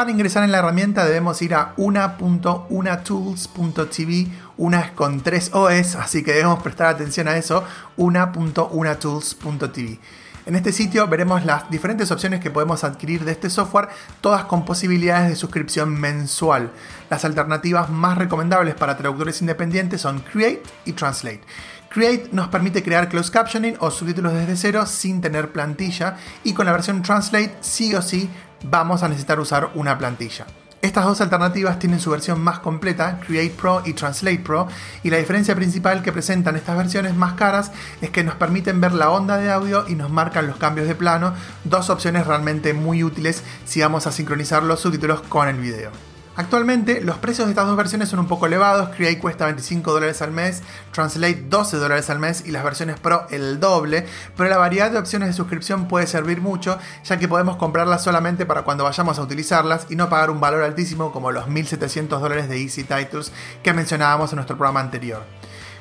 Para ingresar en la herramienta debemos ir a una.unatools.tv, una es con 3 OS, así que debemos prestar atención a eso, una.unatools.tv. En este sitio veremos las diferentes opciones que podemos adquirir de este software, todas con posibilidades de suscripción mensual. Las alternativas más recomendables para traductores independientes son Create y Translate. Create nos permite crear closed captioning o subtítulos desde cero sin tener plantilla y con la versión Translate sí o sí vamos a necesitar usar una plantilla. Estas dos alternativas tienen su versión más completa, Create Pro y Translate Pro, y la diferencia principal que presentan estas versiones más caras es que nos permiten ver la onda de audio y nos marcan los cambios de plano, dos opciones realmente muy útiles si vamos a sincronizar los subtítulos con el video. Actualmente los precios de estas dos versiones son un poco elevados, Create cuesta 25 dólares al mes, Translate 12 dólares al mes y las versiones Pro el doble, pero la variedad de opciones de suscripción puede servir mucho ya que podemos comprarlas solamente para cuando vayamos a utilizarlas y no pagar un valor altísimo como los 1700 dólares de Easy Titles que mencionábamos en nuestro programa anterior.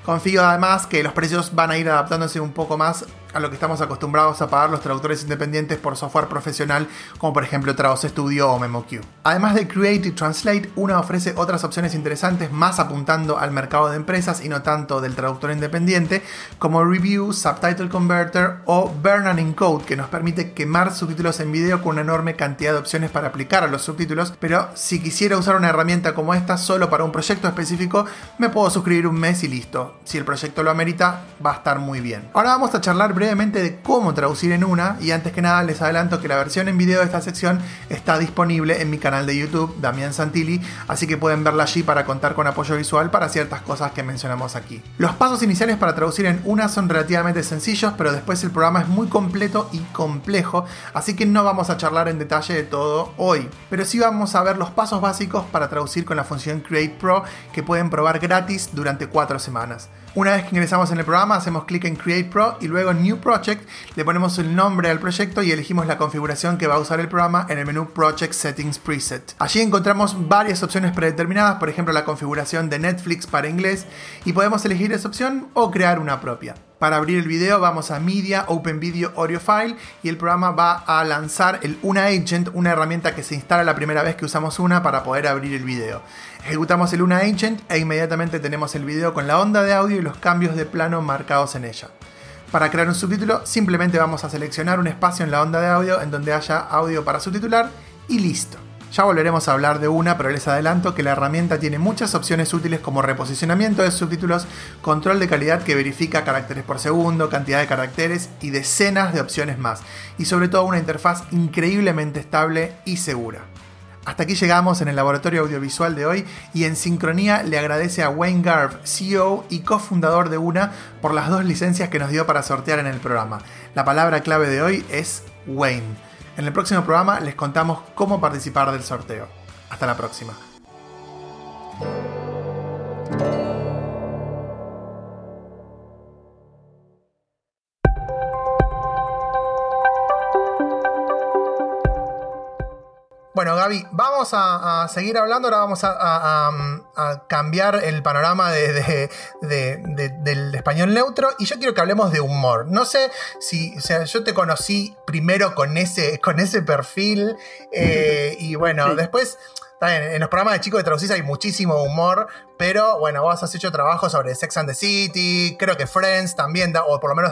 Confío además que los precios van a ir adaptándose un poco más a lo que estamos acostumbrados a pagar los traductores independientes por software profesional, como por ejemplo Trados Studio o MemoQ. Además de Create y Translate, una ofrece otras opciones interesantes más apuntando al mercado de empresas y no tanto del traductor independiente, como Review, Subtitle Converter o and Encode, que nos permite quemar subtítulos en video con una enorme cantidad de opciones para aplicar a los subtítulos, pero si quisiera usar una herramienta como esta solo para un proyecto específico, me puedo suscribir un mes y listo. Si el proyecto lo amerita, va a estar muy bien. Ahora vamos a charlar brevemente de cómo traducir en una y antes que nada les adelanto que la versión en video de esta sección está disponible en mi canal de YouTube, Damián Santilli, así que pueden verla allí para contar con apoyo visual para ciertas cosas que mencionamos aquí. Los pasos iniciales para traducir en una son relativamente sencillos, pero después el programa es muy completo y complejo, así que no vamos a charlar en detalle de todo hoy, pero sí vamos a ver los pasos básicos para traducir con la función Create Pro que pueden probar gratis durante 4 semanas. Una vez que ingresamos en el programa, hacemos clic en Create Pro y luego en New Project le ponemos el nombre al proyecto y elegimos la configuración que va a usar el programa en el menú Project Settings Preset. Allí encontramos varias opciones predeterminadas, por ejemplo la configuración de Netflix para inglés, y podemos elegir esa opción o crear una propia. Para abrir el video vamos a Media, Open Video Audio File y el programa va a lanzar el Una Agent, una herramienta que se instala la primera vez que usamos una para poder abrir el video. Ejecutamos el Una Agent e inmediatamente tenemos el video con la onda de audio y los cambios de plano marcados en ella. Para crear un subtítulo simplemente vamos a seleccionar un espacio en la onda de audio en donde haya audio para subtitular y listo. Ya volveremos a hablar de una, pero les adelanto que la herramienta tiene muchas opciones útiles como reposicionamiento de subtítulos, control de calidad que verifica caracteres por segundo, cantidad de caracteres y decenas de opciones más, y sobre todo una interfaz increíblemente estable y segura. Hasta aquí llegamos en el laboratorio audiovisual de hoy y en sincronía le agradece a Wayne Garv, CEO y cofundador de UNA, por las dos licencias que nos dio para sortear en el programa. La palabra clave de hoy es Wayne. En el próximo programa les contamos cómo participar del sorteo. Hasta la próxima. Bueno, Gaby, vamos a, seguir hablando, ahora vamos a, cambiar el panorama del español neutro. Y yo quiero que hablemos de humor. No sé si, o sea, yo te conocí primero con ese, con ese perfil eh, y bueno, después en los programas de chicos de traducís hay muchísimo humor, pero bueno, vos has hecho trabajo sobre Sex and the City, creo que Friends también, o por lo menos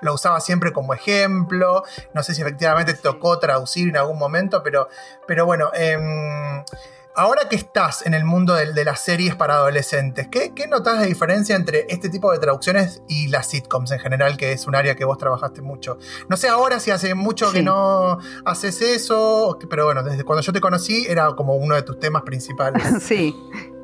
lo usabas siempre como ejemplo. No sé si efectivamente te tocó traducir en algún momento, pero, pero bueno. Eh, Ahora que estás en el mundo de, las series para adolescentes, ¿qué, ¿qué, notas de diferencia entre este tipo de traducciones y las sitcoms en general, que es un área que vos trabajaste mucho? No sé ahora si hace mucho que no haces eso, pero bueno, desde cuando yo te conocí era como uno de tus temas principales. Sí,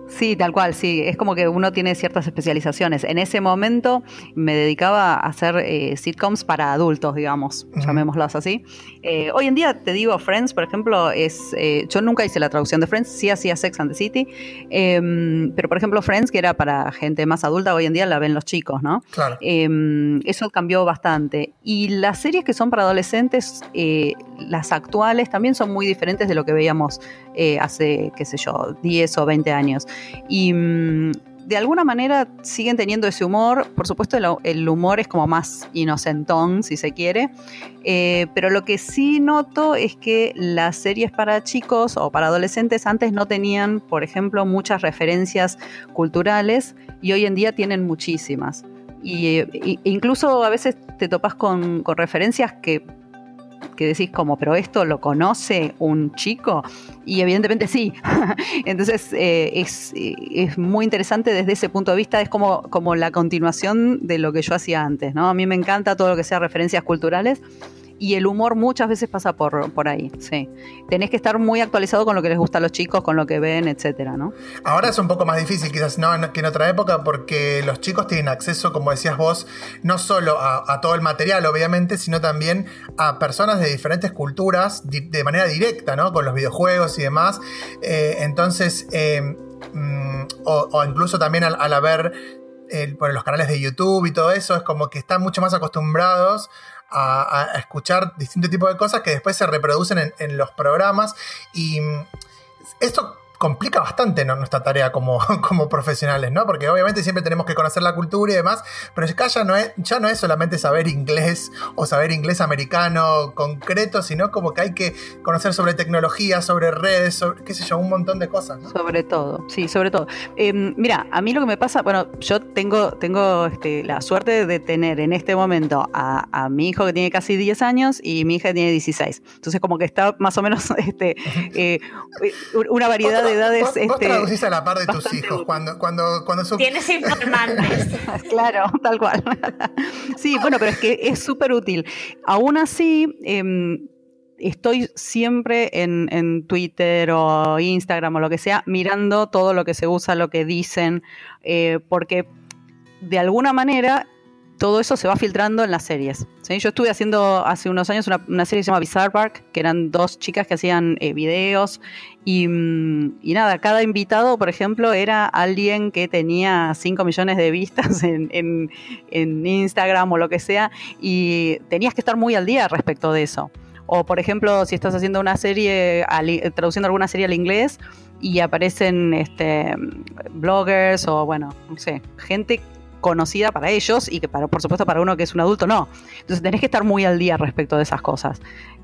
Sí, tal cual, sí. Es como que uno tiene ciertas especializaciones. En ese momento me dedicaba a hacer eh, sitcoms para adultos, digamos, llamémoslas así. Eh, hoy en día, te digo, Friends, por ejemplo, es. Eh, yo nunca hice la traducción de Friends, sí hacía Sex and the City. Em, pero, por ejemplo, Friends, que era para gente más adulta, hoy en día la ven los chicos, ¿no? Claro. Em, eso cambió bastante. Y las series que son para adolescentes, las actuales, también son muy diferentes de lo que veíamos hace, qué sé yo, 10 o 20 años. Y mm, de alguna manera siguen teniendo ese humor. Por supuesto, el, humor es como más inocentón, si se quiere. Eh, pero lo que sí noto es que las series para chicos o para adolescentes antes no tenían, por ejemplo, muchas referencias culturales y hoy en día tienen muchísimas. Y, e, incluso a veces te topas con referencias que que decís como, pero esto lo conoce un chico y evidentemente sí. Entonces eh, es, es, muy interesante desde ese punto de vista, es como, como la continuación de lo que yo hacía antes, ¿no? A mí me encanta todo lo que sea referencias culturales y el humor muchas veces pasa por, por ahí, sí. Tenés que estar muy actualizado con lo que les gusta a los chicos, con lo que ven, etcétera, ¿no? Ahora es un poco más difícil quizás no, que en otra época porque los chicos tienen acceso, como decías vos, no solo a, todo el material, obviamente, sino también a personas de diferentes culturas de manera directa, ¿no? Con los videojuegos y demás. Eh, entonces, eh, mm, o, incluso también al, al haber por los canales de YouTube y todo eso, es como que están mucho más acostumbrados a, escuchar distintos tipos de cosas que después se reproducen en, en los programas. Y esto complica bastante nuestra tarea como, como profesionales, ¿no? Porque obviamente siempre tenemos que conocer la cultura y demás, pero acá ya no, es, ya no es solamente saber inglés o saber inglés americano concreto, sino como que hay que conocer sobre tecnología, sobre redes, sobre, qué sé yo, un montón de cosas. Sobre todo, sí, sobre todo. Em, mira, a mí lo que me pasa, bueno, yo tengo, tengo este, la suerte de tener en este momento a, mi hijo que tiene casi 10 años y mi hija que tiene 16. Entonces como que está más o menos este, eh, una variedad de edades. Vos, este, traducís a la par de tus hijos cuando, cuando, cuando Tienes informantes. claro, tal cual. sí, bueno, pero es que es súper útil. Aún así, em, estoy siempre en, Twitter o Instagram o lo que sea, mirando todo lo que se usa, lo que dicen, eh, porque de alguna manera todo eso se va filtrando en las series. Yo estuve haciendo hace unos años una, serie que se llama Bizarre Park, que eran dos chicas que hacían eh, videos mm, y, nada, cada invitado, por ejemplo, era alguien que tenía 5 millones de vistas en, Instagram o lo que sea y tenías que estar muy al día respecto de eso. O por ejemplo, si estás haciendo una serie, traduciendo alguna serie al inglés y aparecen este, bloggers o bueno, no sé, gente conocida para ellos y que para, por supuesto para uno que es un adulto no. Entonces tenés que estar muy al día respecto de esas cosas.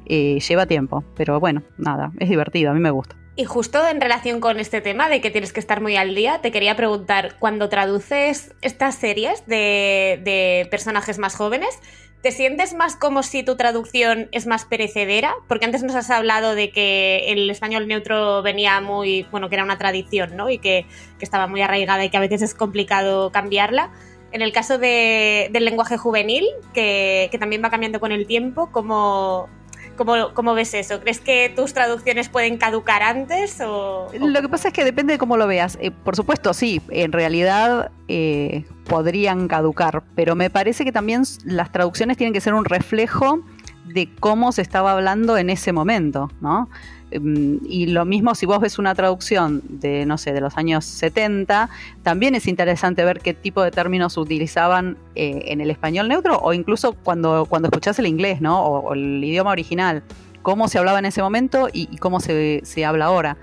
Eh, lleva tiempo, pero bueno, nada, es divertido, a mí me gusta. Y justo en relación con este tema de que tienes que estar muy al día, te quería preguntar, cuando traduces estas series de, de personajes más jóvenes, ¿Te sientes más como si tu traducción es más perecedera? Porque antes nos has hablado de que el español neutro venía muy, bueno, que era una tradición, ¿no? Y que, estaba muy arraigada y que a veces es complicado cambiarla. En el caso del lenguaje juvenil, que, que, también va cambiando con el tiempo, ¿cómo, ¿Cómo, ves eso? ¿Crees que tus traducciones pueden caducar antes? O, Lo que pasa es que depende de cómo lo veas. Eh, por supuesto, sí, en realidad eh, podrían caducar, pero me parece que también las traducciones tienen que ser un reflejo de cómo se estaba hablando en ese momento, ¿no? Em, y lo mismo si vos ves una traducción de, no sé, de los años 70, también es interesante ver qué tipo de términos utilizaban eh, en el español neutro o incluso cuando, cuando escuchás el inglés, ¿no? O, el idioma original, cómo se hablaba en ese momento y, cómo se, habla ahora.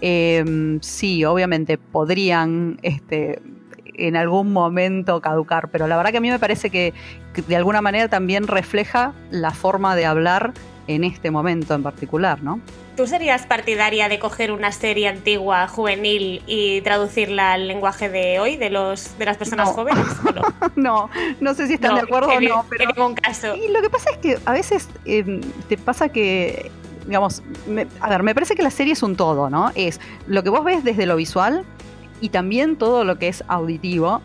Em, sí, obviamente podrían este, en algún momento caducar, pero la verdad que a mí me parece que de alguna manera también refleja la forma de hablar en este momento en particular, ¿no? ¿Tú serías partidaria de coger una serie antigua, juvenil, y traducirla al lenguaje de hoy, de los de las personas jóvenes? no? no, sé si están de acuerdo o no, pero. En ningún caso. Y lo que pasa es que a veces em, te pasa que. Digamos, a ver, me parece que la serie es un todo, ¿no? Es lo que vos ves desde lo visual y también todo lo que es auditivo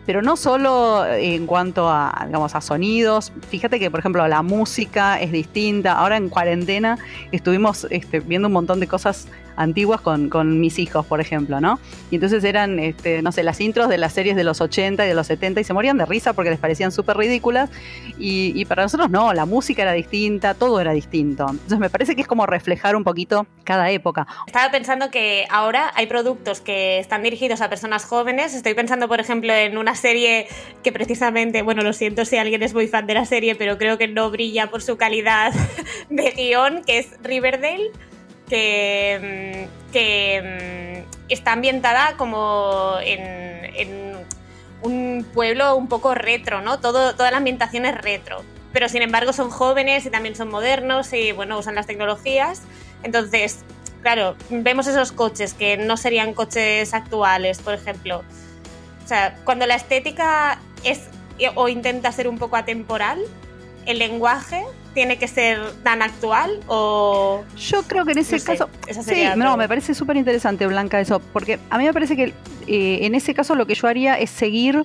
pero no solo en cuanto a, digamos, a sonidos. Fíjate que, por ejemplo, la música es distinta. Ahora en cuarentena estuvimos este, viendo un montón de cosas antiguas con, con, mis hijos, por ejemplo, ¿no? Y entonces eran, este, no sé, las intros de las series de los 80 y de los 70 y se morían de risa porque les parecían súper ridículas. Y, y, para nosotros no, la música era distinta, todo era distinto. Entonces me parece que es como reflejar un poquito cada época. Estaba pensando que ahora hay productos que están dirigidos a personas jóvenes. Estoy pensando, por ejemplo, en una serie que precisamente, bueno, lo siento si alguien es muy fan de la serie, pero creo que no brilla por su calidad de guion, que es Riverdale que, mm, que mm, está ambientada como en, un pueblo un poco retro, ¿no? Todo, toda la ambientación es retro. Pero sin embargo son jóvenes y también son modernos y bueno, usan las tecnologías. Entonces, claro, vemos esos coches que no serían coches actuales, por ejemplo. O sea, cuando la estética es o intenta ser un poco atemporal, el lenguaje tiene que ser tan actual o... Yo creo que en ese caso... sí, no, me parece súper interesante, Blanca, eso, porque a mí me parece que eh, en ese caso lo que yo haría es seguir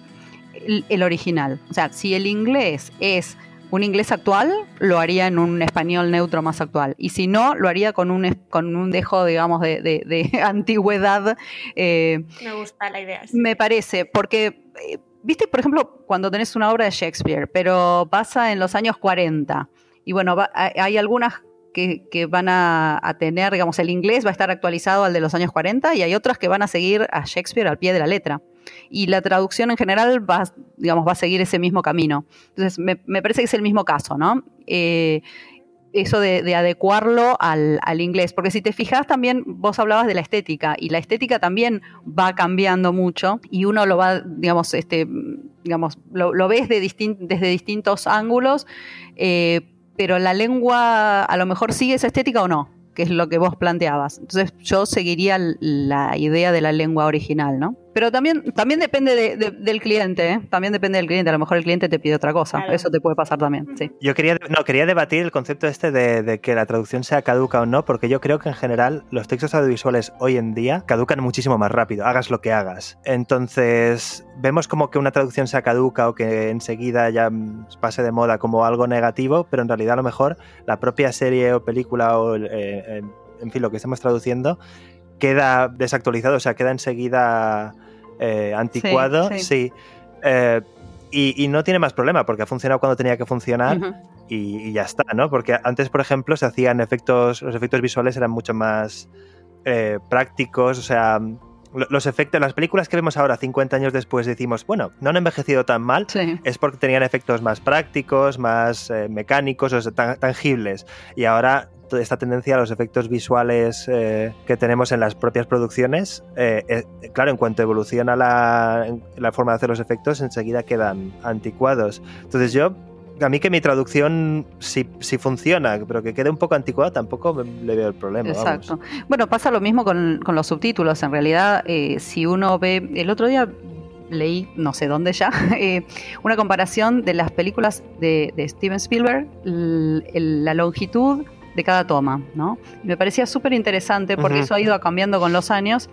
el, original. O sea, si el inglés es un inglés actual, lo haría en un español neutro más actual. Y si no, lo haría con un, con un dejo, digamos, de, antigüedad. Eh, me gusta la idea. Me parece, porque... Viste, por ejemplo, cuando tenés una obra de Shakespeare, pero pasa en los años 40. Y bueno, hay algunas que, van a, tener, digamos, el inglés va a estar actualizado al de los años 40 y hay otras que van a seguir a Shakespeare al pie de la letra. Y la traducción en general va, digamos, va a seguir ese mismo camino. Entonces, me, parece que es el mismo caso, ¿no? Eh, eso de, adecuarlo al, inglés. Porque si te fijas también, vos hablabas de la estética y la estética también va cambiando mucho y uno lo va, digamos, este, digamos, lo, ves de desde distintos ángulos, eh, pero la lengua a lo mejor sigue esa estética o no que es lo que vos planteabas. Entonces yo seguiría la idea de la lengua original, ¿no? Pero también, también depende del cliente, ¿eh? también depende del cliente. A lo mejor el cliente te pide otra cosa. Eso te puede pasar también. Sí. Yo quería, no, quería debatir el concepto este de, que la traducción sea caduca o no, porque yo creo que en general los textos audiovisuales hoy en día caducan muchísimo más rápido, hagas lo que hagas. Entonces, vemos como que una traducción sea caduca o que enseguida ya pase de moda como algo negativo, pero en realidad a lo mejor la propia serie o película o, eh, eh, en fin, lo que estamos traduciendo queda desactualizado, o sea, queda enseguida eh, anticuado. Sí. Eh, y, no tiene más problema porque ha funcionado cuando tenía que funcionar y, ya está, ¿no? Porque antes, por ejemplo, se hacían efectos, los efectos visuales eran mucho más eh, prácticos, o sea, los efectos, las películas que vemos ahora, 50 años después, decimos, bueno, no han envejecido tan mal, es porque tenían efectos más prácticos, más mecánicos, o tangibles. Y ahora esta tendencia a los efectos visuales eh, que tenemos en las propias producciones, eh, eh, claro, en cuanto evoluciona la, forma de hacer los efectos, enseguida quedan anticuados. Entonces yo, a mí que mi traducción sí, sí funciona, pero que quede un poco anticuada tampoco le veo el problema. Exacto. Bueno, pasa lo mismo con, con los subtítulos. En realidad, si uno ve, el otro día leí, no sé dónde ya, una comparación de las películas de Steven Spielberg, la longitud de cada toma, ¿no? Me parecía súper interesante porque eso ha ido cambiando con los años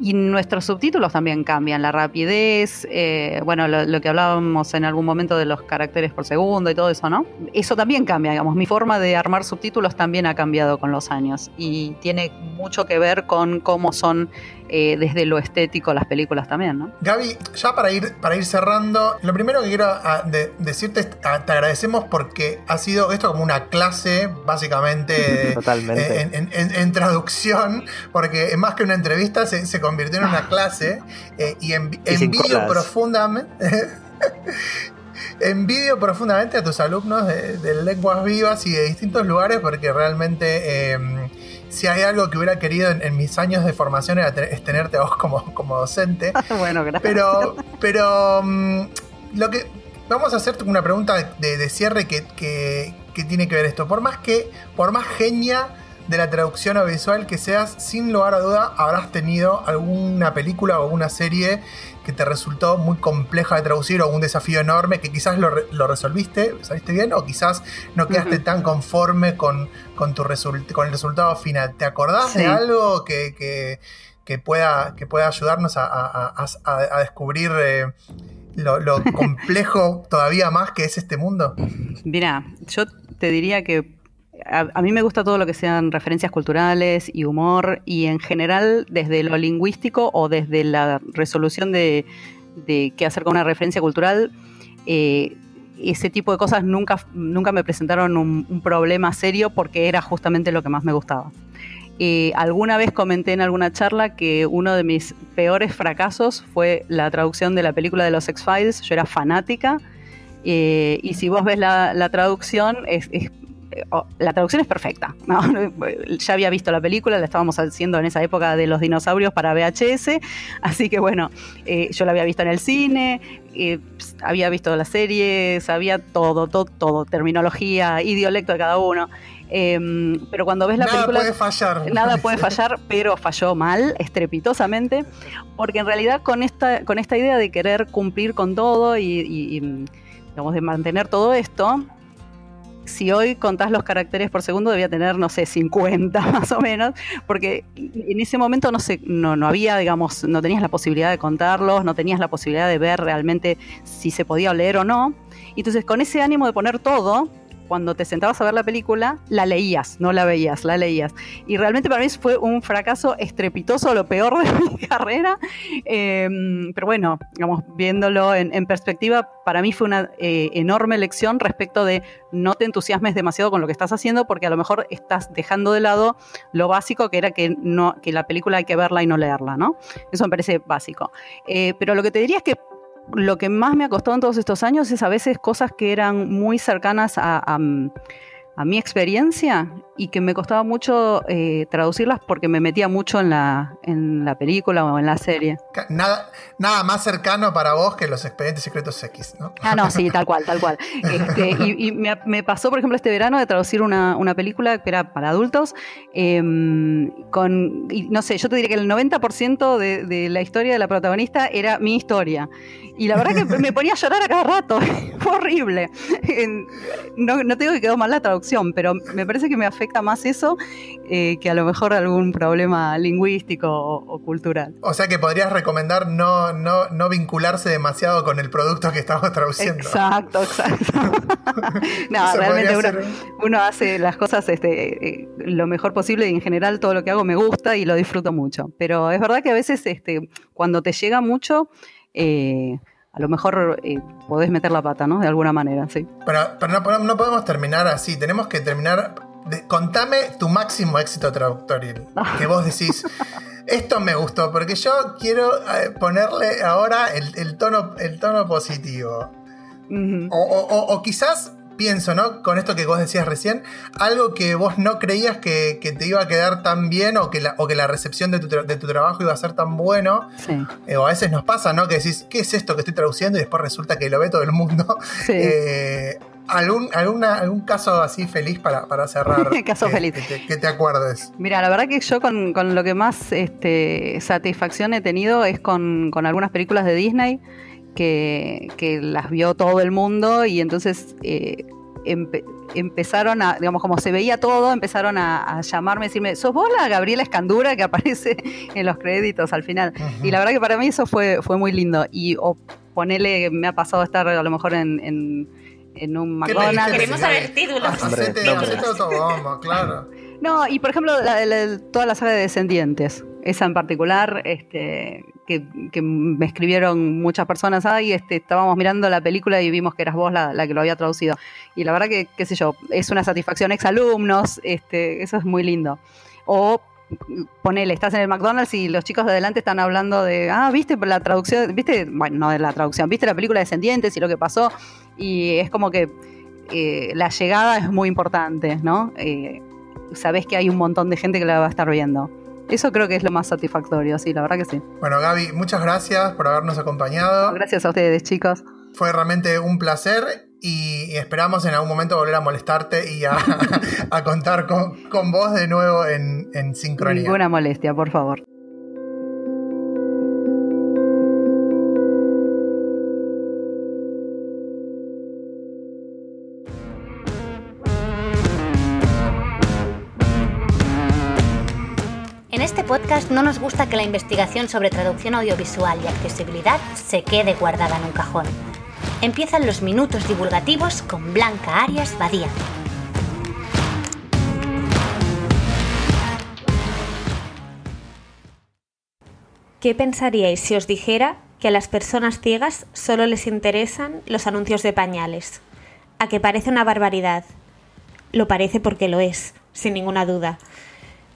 y nuestros subtítulos también cambian, la rapidez, eh, bueno, lo, que hablábamos en algún momento de los caracteres por segundo y todo eso, ¿no? Eso también cambia, digamos, mi forma de armar subtítulos también ha cambiado con los años y tiene mucho que ver con cómo son eh, desde lo estético las películas también, ¿no? Gaby, ya para ir, para ir cerrando, lo primero que quiero ah, decirte es ah, te agradecemos porque ha sido esto como una clase, básicamente, Totalmente. En, traducción, porque más que una entrevista se, convirtió en una clase eh, y envidio profundamente. envidio profundamente a tus alumnos de, de, lenguas vivas y de distintos lugares porque realmente em, si hay algo que hubiera querido en, mis años de formación era es tenerte a vos como, como docente. bueno, gracias. Pero, pero mm, lo que vamos a hacerte una pregunta de, cierre que, que, tiene que ver esto. Por más que, por más genia de la traducción audiovisual que seas, sin lugar a duda habrás tenido alguna película o alguna serie que te resultó muy compleja de traducir o un desafío enorme que quizás lo, lo resolviste, saliste bien, o quizás no quedaste tan conforme con, con, tu con el resultado final. ¿Te acordás de algo que, que, pueda, que pueda ayudarnos a, a, descubrir eh, lo, lo complejo todavía más que es este mundo? Mira, yo te diría que a, mí me gusta todo lo que sean referencias culturales y humor y en general desde lo lingüístico o desde la resolución de, qué hacer con una referencia cultural. Eh, ese tipo de cosas nunca, nunca me presentaron un, problema serio porque era justamente lo que más me gustaba. Eh, alguna vez comenté en alguna charla que uno de mis peores fracasos fue la traducción de la película de los X-Files. Yo era fanática eh, y si vos ves la, traducción es la traducción es perfecta. Ya había visto la película, la estábamos haciendo en esa época de los dinosaurios para VHS, así que bueno, eh, yo la había visto en el cine, eh, había visto la serie, sabía todo, todo, todo, terminología, idiolecto de cada uno. Em, pero cuando ves la película. Nada puede fallar. Nada puede fallar, pero falló mal, estrepitosamente. Porque en realidad, con esta, con esta idea de querer cumplir con todo y, y digamos, de mantener todo esto, si hoy contás los caracteres por segundo, debía tener, no sé, 50 más o menos, porque en ese momento no, sé, no, no había, digamos, no tenías la posibilidad de contarlos, no tenías la posibilidad de ver realmente si se podía leer o no. Entonces, con ese ánimo de poner todo, cuando te sentabas a ver la película, la leías, no la veías, la leías. Y realmente para mí fue un fracaso estrepitoso, lo peor de mi carrera. Em, pero bueno, digamos, viéndolo en, perspectiva, para mí fue una eh, enorme lección respecto de no te entusiasmes demasiado con lo que estás haciendo, porque a lo mejor estás dejando de lado lo básico que era que, no, que la película hay que verla y no leerla, ¿no? Eso me parece básico. Eh, pero lo que te diría es que lo que más me ha costado en todos estos años es a veces cosas que eran muy cercanas a, a mi experiencia y que me costaba mucho eh, traducirlas porque me metía mucho en la, en la película o en la serie. Nada, nada más cercano para vos que los expedientes secretos X, ¿no? Ah, no, sí, tal cual, tal cual. Este, y, me, pasó, por ejemplo, este verano de traducir una, película que era para adultos, em, con, no sé, yo te diría que el 90% de, de la historia de la protagonista era mi historia. Y la verdad que me ponía a llorar a cada rato. Fue horrible. No, no te digo que quedó mal la traducción, pero me parece que me afecta más eso eh, que a lo mejor algún problema lingüístico o, cultural. O sea que podrías recomendar no, no, no, vincularse demasiado con el producto que estamos traduciendo. Exacto, exacto. no, realmente uno, hace las cosas este, eh, lo mejor posible y en general todo lo que hago me gusta y lo disfruto mucho. Pero es verdad que a veces este, cuando te llega mucho eh, a lo mejor eh, podés meter la pata, ¿no? De alguna manera, sí. Pero, no, podemos terminar así, tenemos que terminar... contame tu máximo éxito traductorial, que vos decís, esto me gustó, porque yo quiero eh, ponerle ahora el, tono, el tono positivo. o, quizás pienso, ¿no? Con esto que vos decías recién, algo que vos no creías que, te iba a quedar tan bien o que la, o que la recepción de tu, trabajo iba a ser tan bueno. Eh, o a veces nos pasa, ¿no? Que decís, ¿qué es esto que estoy traduciendo? Y después resulta que lo ve todo el mundo. Eh, ¿Algún, alguna, ¿Algún caso así feliz para, cerrar? caso que, feliz. Que te, acuerdes. Mira, la verdad que yo con, lo que más este, satisfacción he tenido es con, algunas películas de Disney. Que, las vio todo el mundo y entonces eh, empezaron a, digamos, como se veía todo, empezaron a, llamarme y decirme, ¿sos vos la Gabriela Escandura que aparece en los créditos al final? Y la verdad que para mí eso fue, fue muy lindo. Y o ponele, me ha pasado estar a lo mejor en, en, un McDonald's. Queremos saber títulos. claro. No, y por ejemplo, toda la saga de Descendientes, esa en particular, este, que, me escribieron muchas personas ahí, este, estábamos mirando la película y vimos que eras vos la, que lo había traducido. Y la verdad que, qué sé yo, es una satisfacción ex alumnos, este, eso es muy lindo. O ponele, estás en el McDonald's y los chicos de adelante están hablando de, ah, viste la traducción, viste, bueno, no de la traducción, viste la película Descendientes y lo que pasó. Y es como que eh, la llegada es muy importante, ¿no? Eh, sabes que hay un montón de gente que la va a estar viendo. Eso creo que es lo más satisfactorio, sí, la verdad que sí. Bueno, Gaby, muchas gracias por habernos acompañado. Gracias a ustedes, chicos. Fue realmente un placer y esperamos en algún momento volver a molestarte y a, contar con, vos de nuevo en, en sincronía. Ninguna molestia, por favor. Podcast no nos gusta que la investigación sobre traducción audiovisual y accesibilidad se quede guardada en un cajón. Empiezan los minutos divulgativos con Blanca Arias Badía. ¿Qué pensaríais si os dijera que a las personas ciegas solo les interesan los anuncios de pañales? A que parece una barbaridad. Lo parece porque lo es, sin ninguna duda.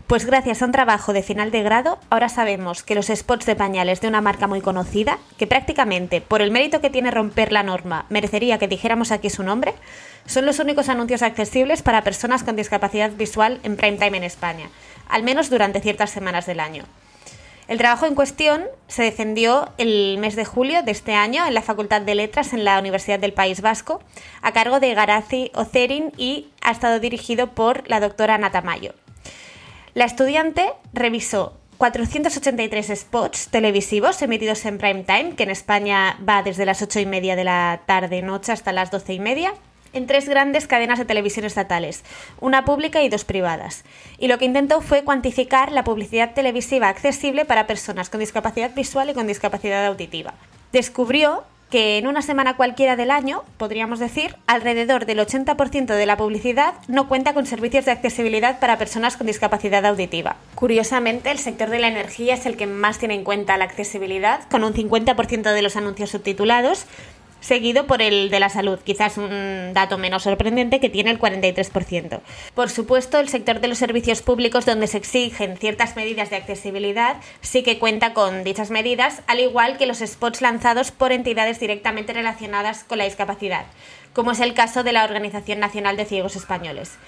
Pues gracias a un trabajo de final de grado, ahora sabemos que los spots de pañales de una marca muy conocida, que prácticamente por el mérito que tiene romper la norma merecería que dijéramos aquí su nombre, son los únicos anuncios accesibles para personas con discapacidad visual en prime time en España, al menos durante ciertas semanas del año. El trabajo en cuestión se defendió el mes de julio de este año en la Facultad de Letras en la Universidad del País Vasco, a cargo de Garazi Ocerin y ha estado dirigido por la doctora Natamayo. La estudiante revisó 483 spots televisivos emitidos en prime time, que en España va desde las 8 y media de la tarde-noche hasta las 12 y media, en tres grandes cadenas de televisión estatales, una pública y dos privadas. Y lo que intentó fue cuantificar la publicidad televisiva accesible para personas con discapacidad visual y con discapacidad auditiva. Descubrió que en una semana cualquiera del año, podríamos decir, alrededor del 80% de la publicidad no cuenta con servicios de accesibilidad para personas con discapacidad auditiva. Curiosamente, el sector de la energía es el que más tiene en cuenta la accesibilidad, con un 50% de los anuncios subtitulados, seguido por el de la salud, quizás un dato menos sorprendente que tiene el 43%. Por supuesto, el sector de los servicios públicos donde se exigen ciertas medidas de accesibilidad sí que cuenta con dichas medidas, al igual que los spots lanzados por entidades directamente relacionadas con la discapacidad, como es el caso de la Organización Nacional de Ciegos Españoles.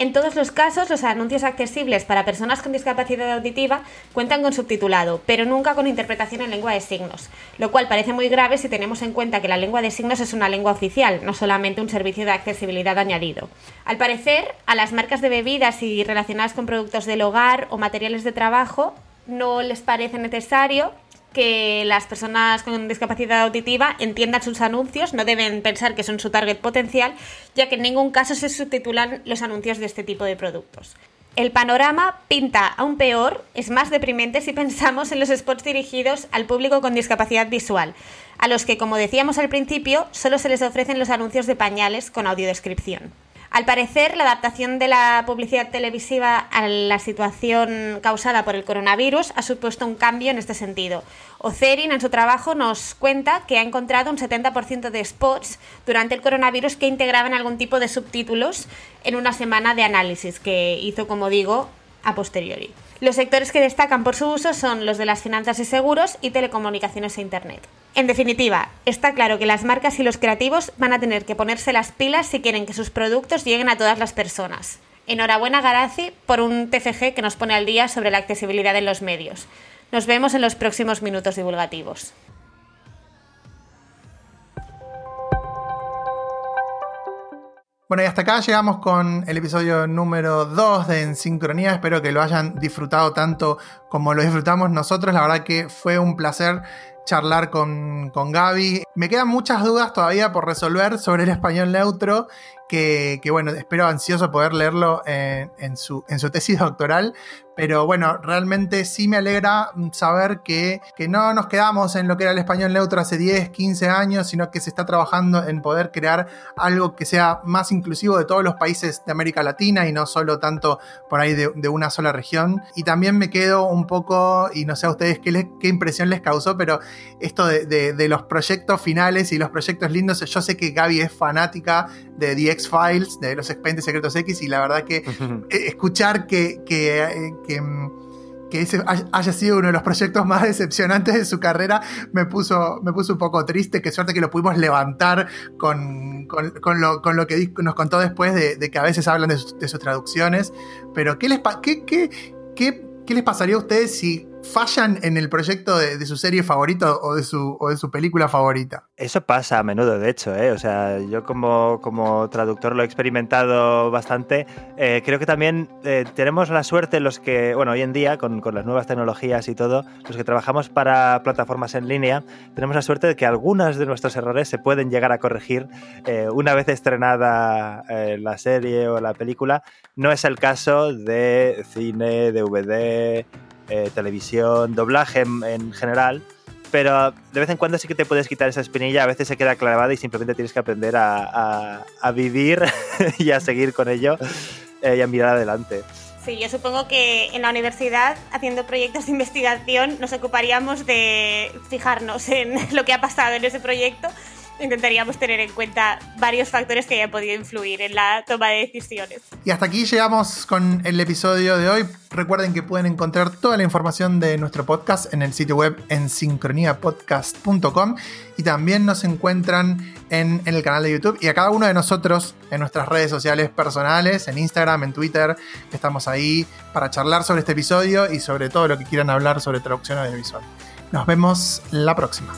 En todos los casos, los anuncios accesibles para personas con discapacidad auditiva cuentan con subtitulado, pero nunca con interpretación en lengua de signos, lo cual parece muy grave si tenemos en cuenta que la lengua de signos es una lengua oficial, no solamente un servicio de accesibilidad añadido. Al parecer, a las marcas de bebidas y relacionadas con productos del hogar o materiales de trabajo no les parece necesario que las personas con discapacidad auditiva entiendan sus anuncios, no deben pensar que son su target potencial, ya que en ningún caso se subtitulan los anuncios de este tipo de productos. El panorama pinta aún peor, es más deprimente si pensamos en los spots dirigidos al público con discapacidad visual, a los que, como decíamos al principio, solo se les ofrecen los anuncios de pañales con audiodescripción. Al parecer, la adaptación de la publicidad televisiva a la situación causada por el coronavirus ha supuesto un cambio en este sentido. Ocerin, en su trabajo, nos cuenta que ha encontrado un 70% de spots durante el coronavirus que integraban algún tipo de subtítulos en una semana de análisis que hizo, como digo, a posteriori. Los sectores que destacan por su uso son los de las finanzas y seguros y telecomunicaciones e Internet. En definitiva, está claro que las marcas y los creativos van a tener que ponerse las pilas si quieren que sus productos lleguen a todas las personas. Enhorabuena Garazi por un TFG que nos pone al día sobre la accesibilidad en los medios. Nos vemos en los próximos minutos divulgativos. Bueno, y hasta acá llegamos con el episodio número 2 de En Sincronía. Espero que lo hayan disfrutado tanto como lo disfrutamos nosotros. La verdad que fue un placer charlar con, con Gaby. Me quedan muchas dudas todavía por resolver sobre el español neutro que, bueno, espero ansioso poder leerlo en, su, en su tesis doctoral, pero bueno, realmente sí me alegra saber que, que, no nos quedamos en lo que era el español neutro hace 10, 15 años, sino que se está trabajando en poder crear algo que sea más inclusivo de todos los países de América Latina y no solo tanto por ahí de, una sola región. Y también me quedo un poco, y no sé a ustedes qué, qué impresión les causó, pero esto de, de, los proyectos finales y los proyectos lindos, yo sé que Gaby es fanática de The X-Files, de los expedientes secretos X, y la verdad que escuchar que, que eh, que, ese haya sido uno de los proyectos más decepcionantes de su carrera me puso, me puso un poco triste. Qué suerte que lo pudimos levantar con, lo, que nos contó después de, que a veces hablan de, sus traducciones. Pero, ¿qué les, qué, qué, qué les pasaría a ustedes si fallan en el proyecto de, su serie favorita o de, su, de su película favorita. Eso pasa a menudo, de hecho. ¿eh? O sea, yo como, como traductor lo he experimentado bastante. Eh, creo que también eh, tenemos la suerte los que, bueno, hoy en día, con, con, las nuevas tecnologías y todo, los que trabajamos para plataformas en línea, tenemos la suerte de que algunos de nuestros errores se pueden llegar a corregir una vez estrenada la serie o la película. No es el caso de cine, DVD, eh, televisión, doblaje en, general, pero de vez en cuando sí que te puedes quitar esa espinilla, a veces se queda clavada y simplemente tienes que aprender a, vivir y a seguir con ello eh, y a mirar adelante. Sí, yo supongo que en la universidad, haciendo proyectos de investigación, nos ocuparíamos de fijarnos en lo que ha pasado en ese proyecto intentaríamos tener en cuenta varios factores que hayan podido influir en la toma de decisiones. Y hasta aquí llegamos con el episodio de hoy. Recuerden que pueden encontrar toda la información de nuestro podcast en el sitio web en sincroniapodcast.com y también nos encuentran en, en, el canal de YouTube y a cada uno de nosotros en nuestras redes sociales personales, en Instagram, en Twitter. Estamos ahí para charlar sobre este episodio y sobre todo lo que quieran hablar sobre traducción audiovisual. Nos vemos la próxima.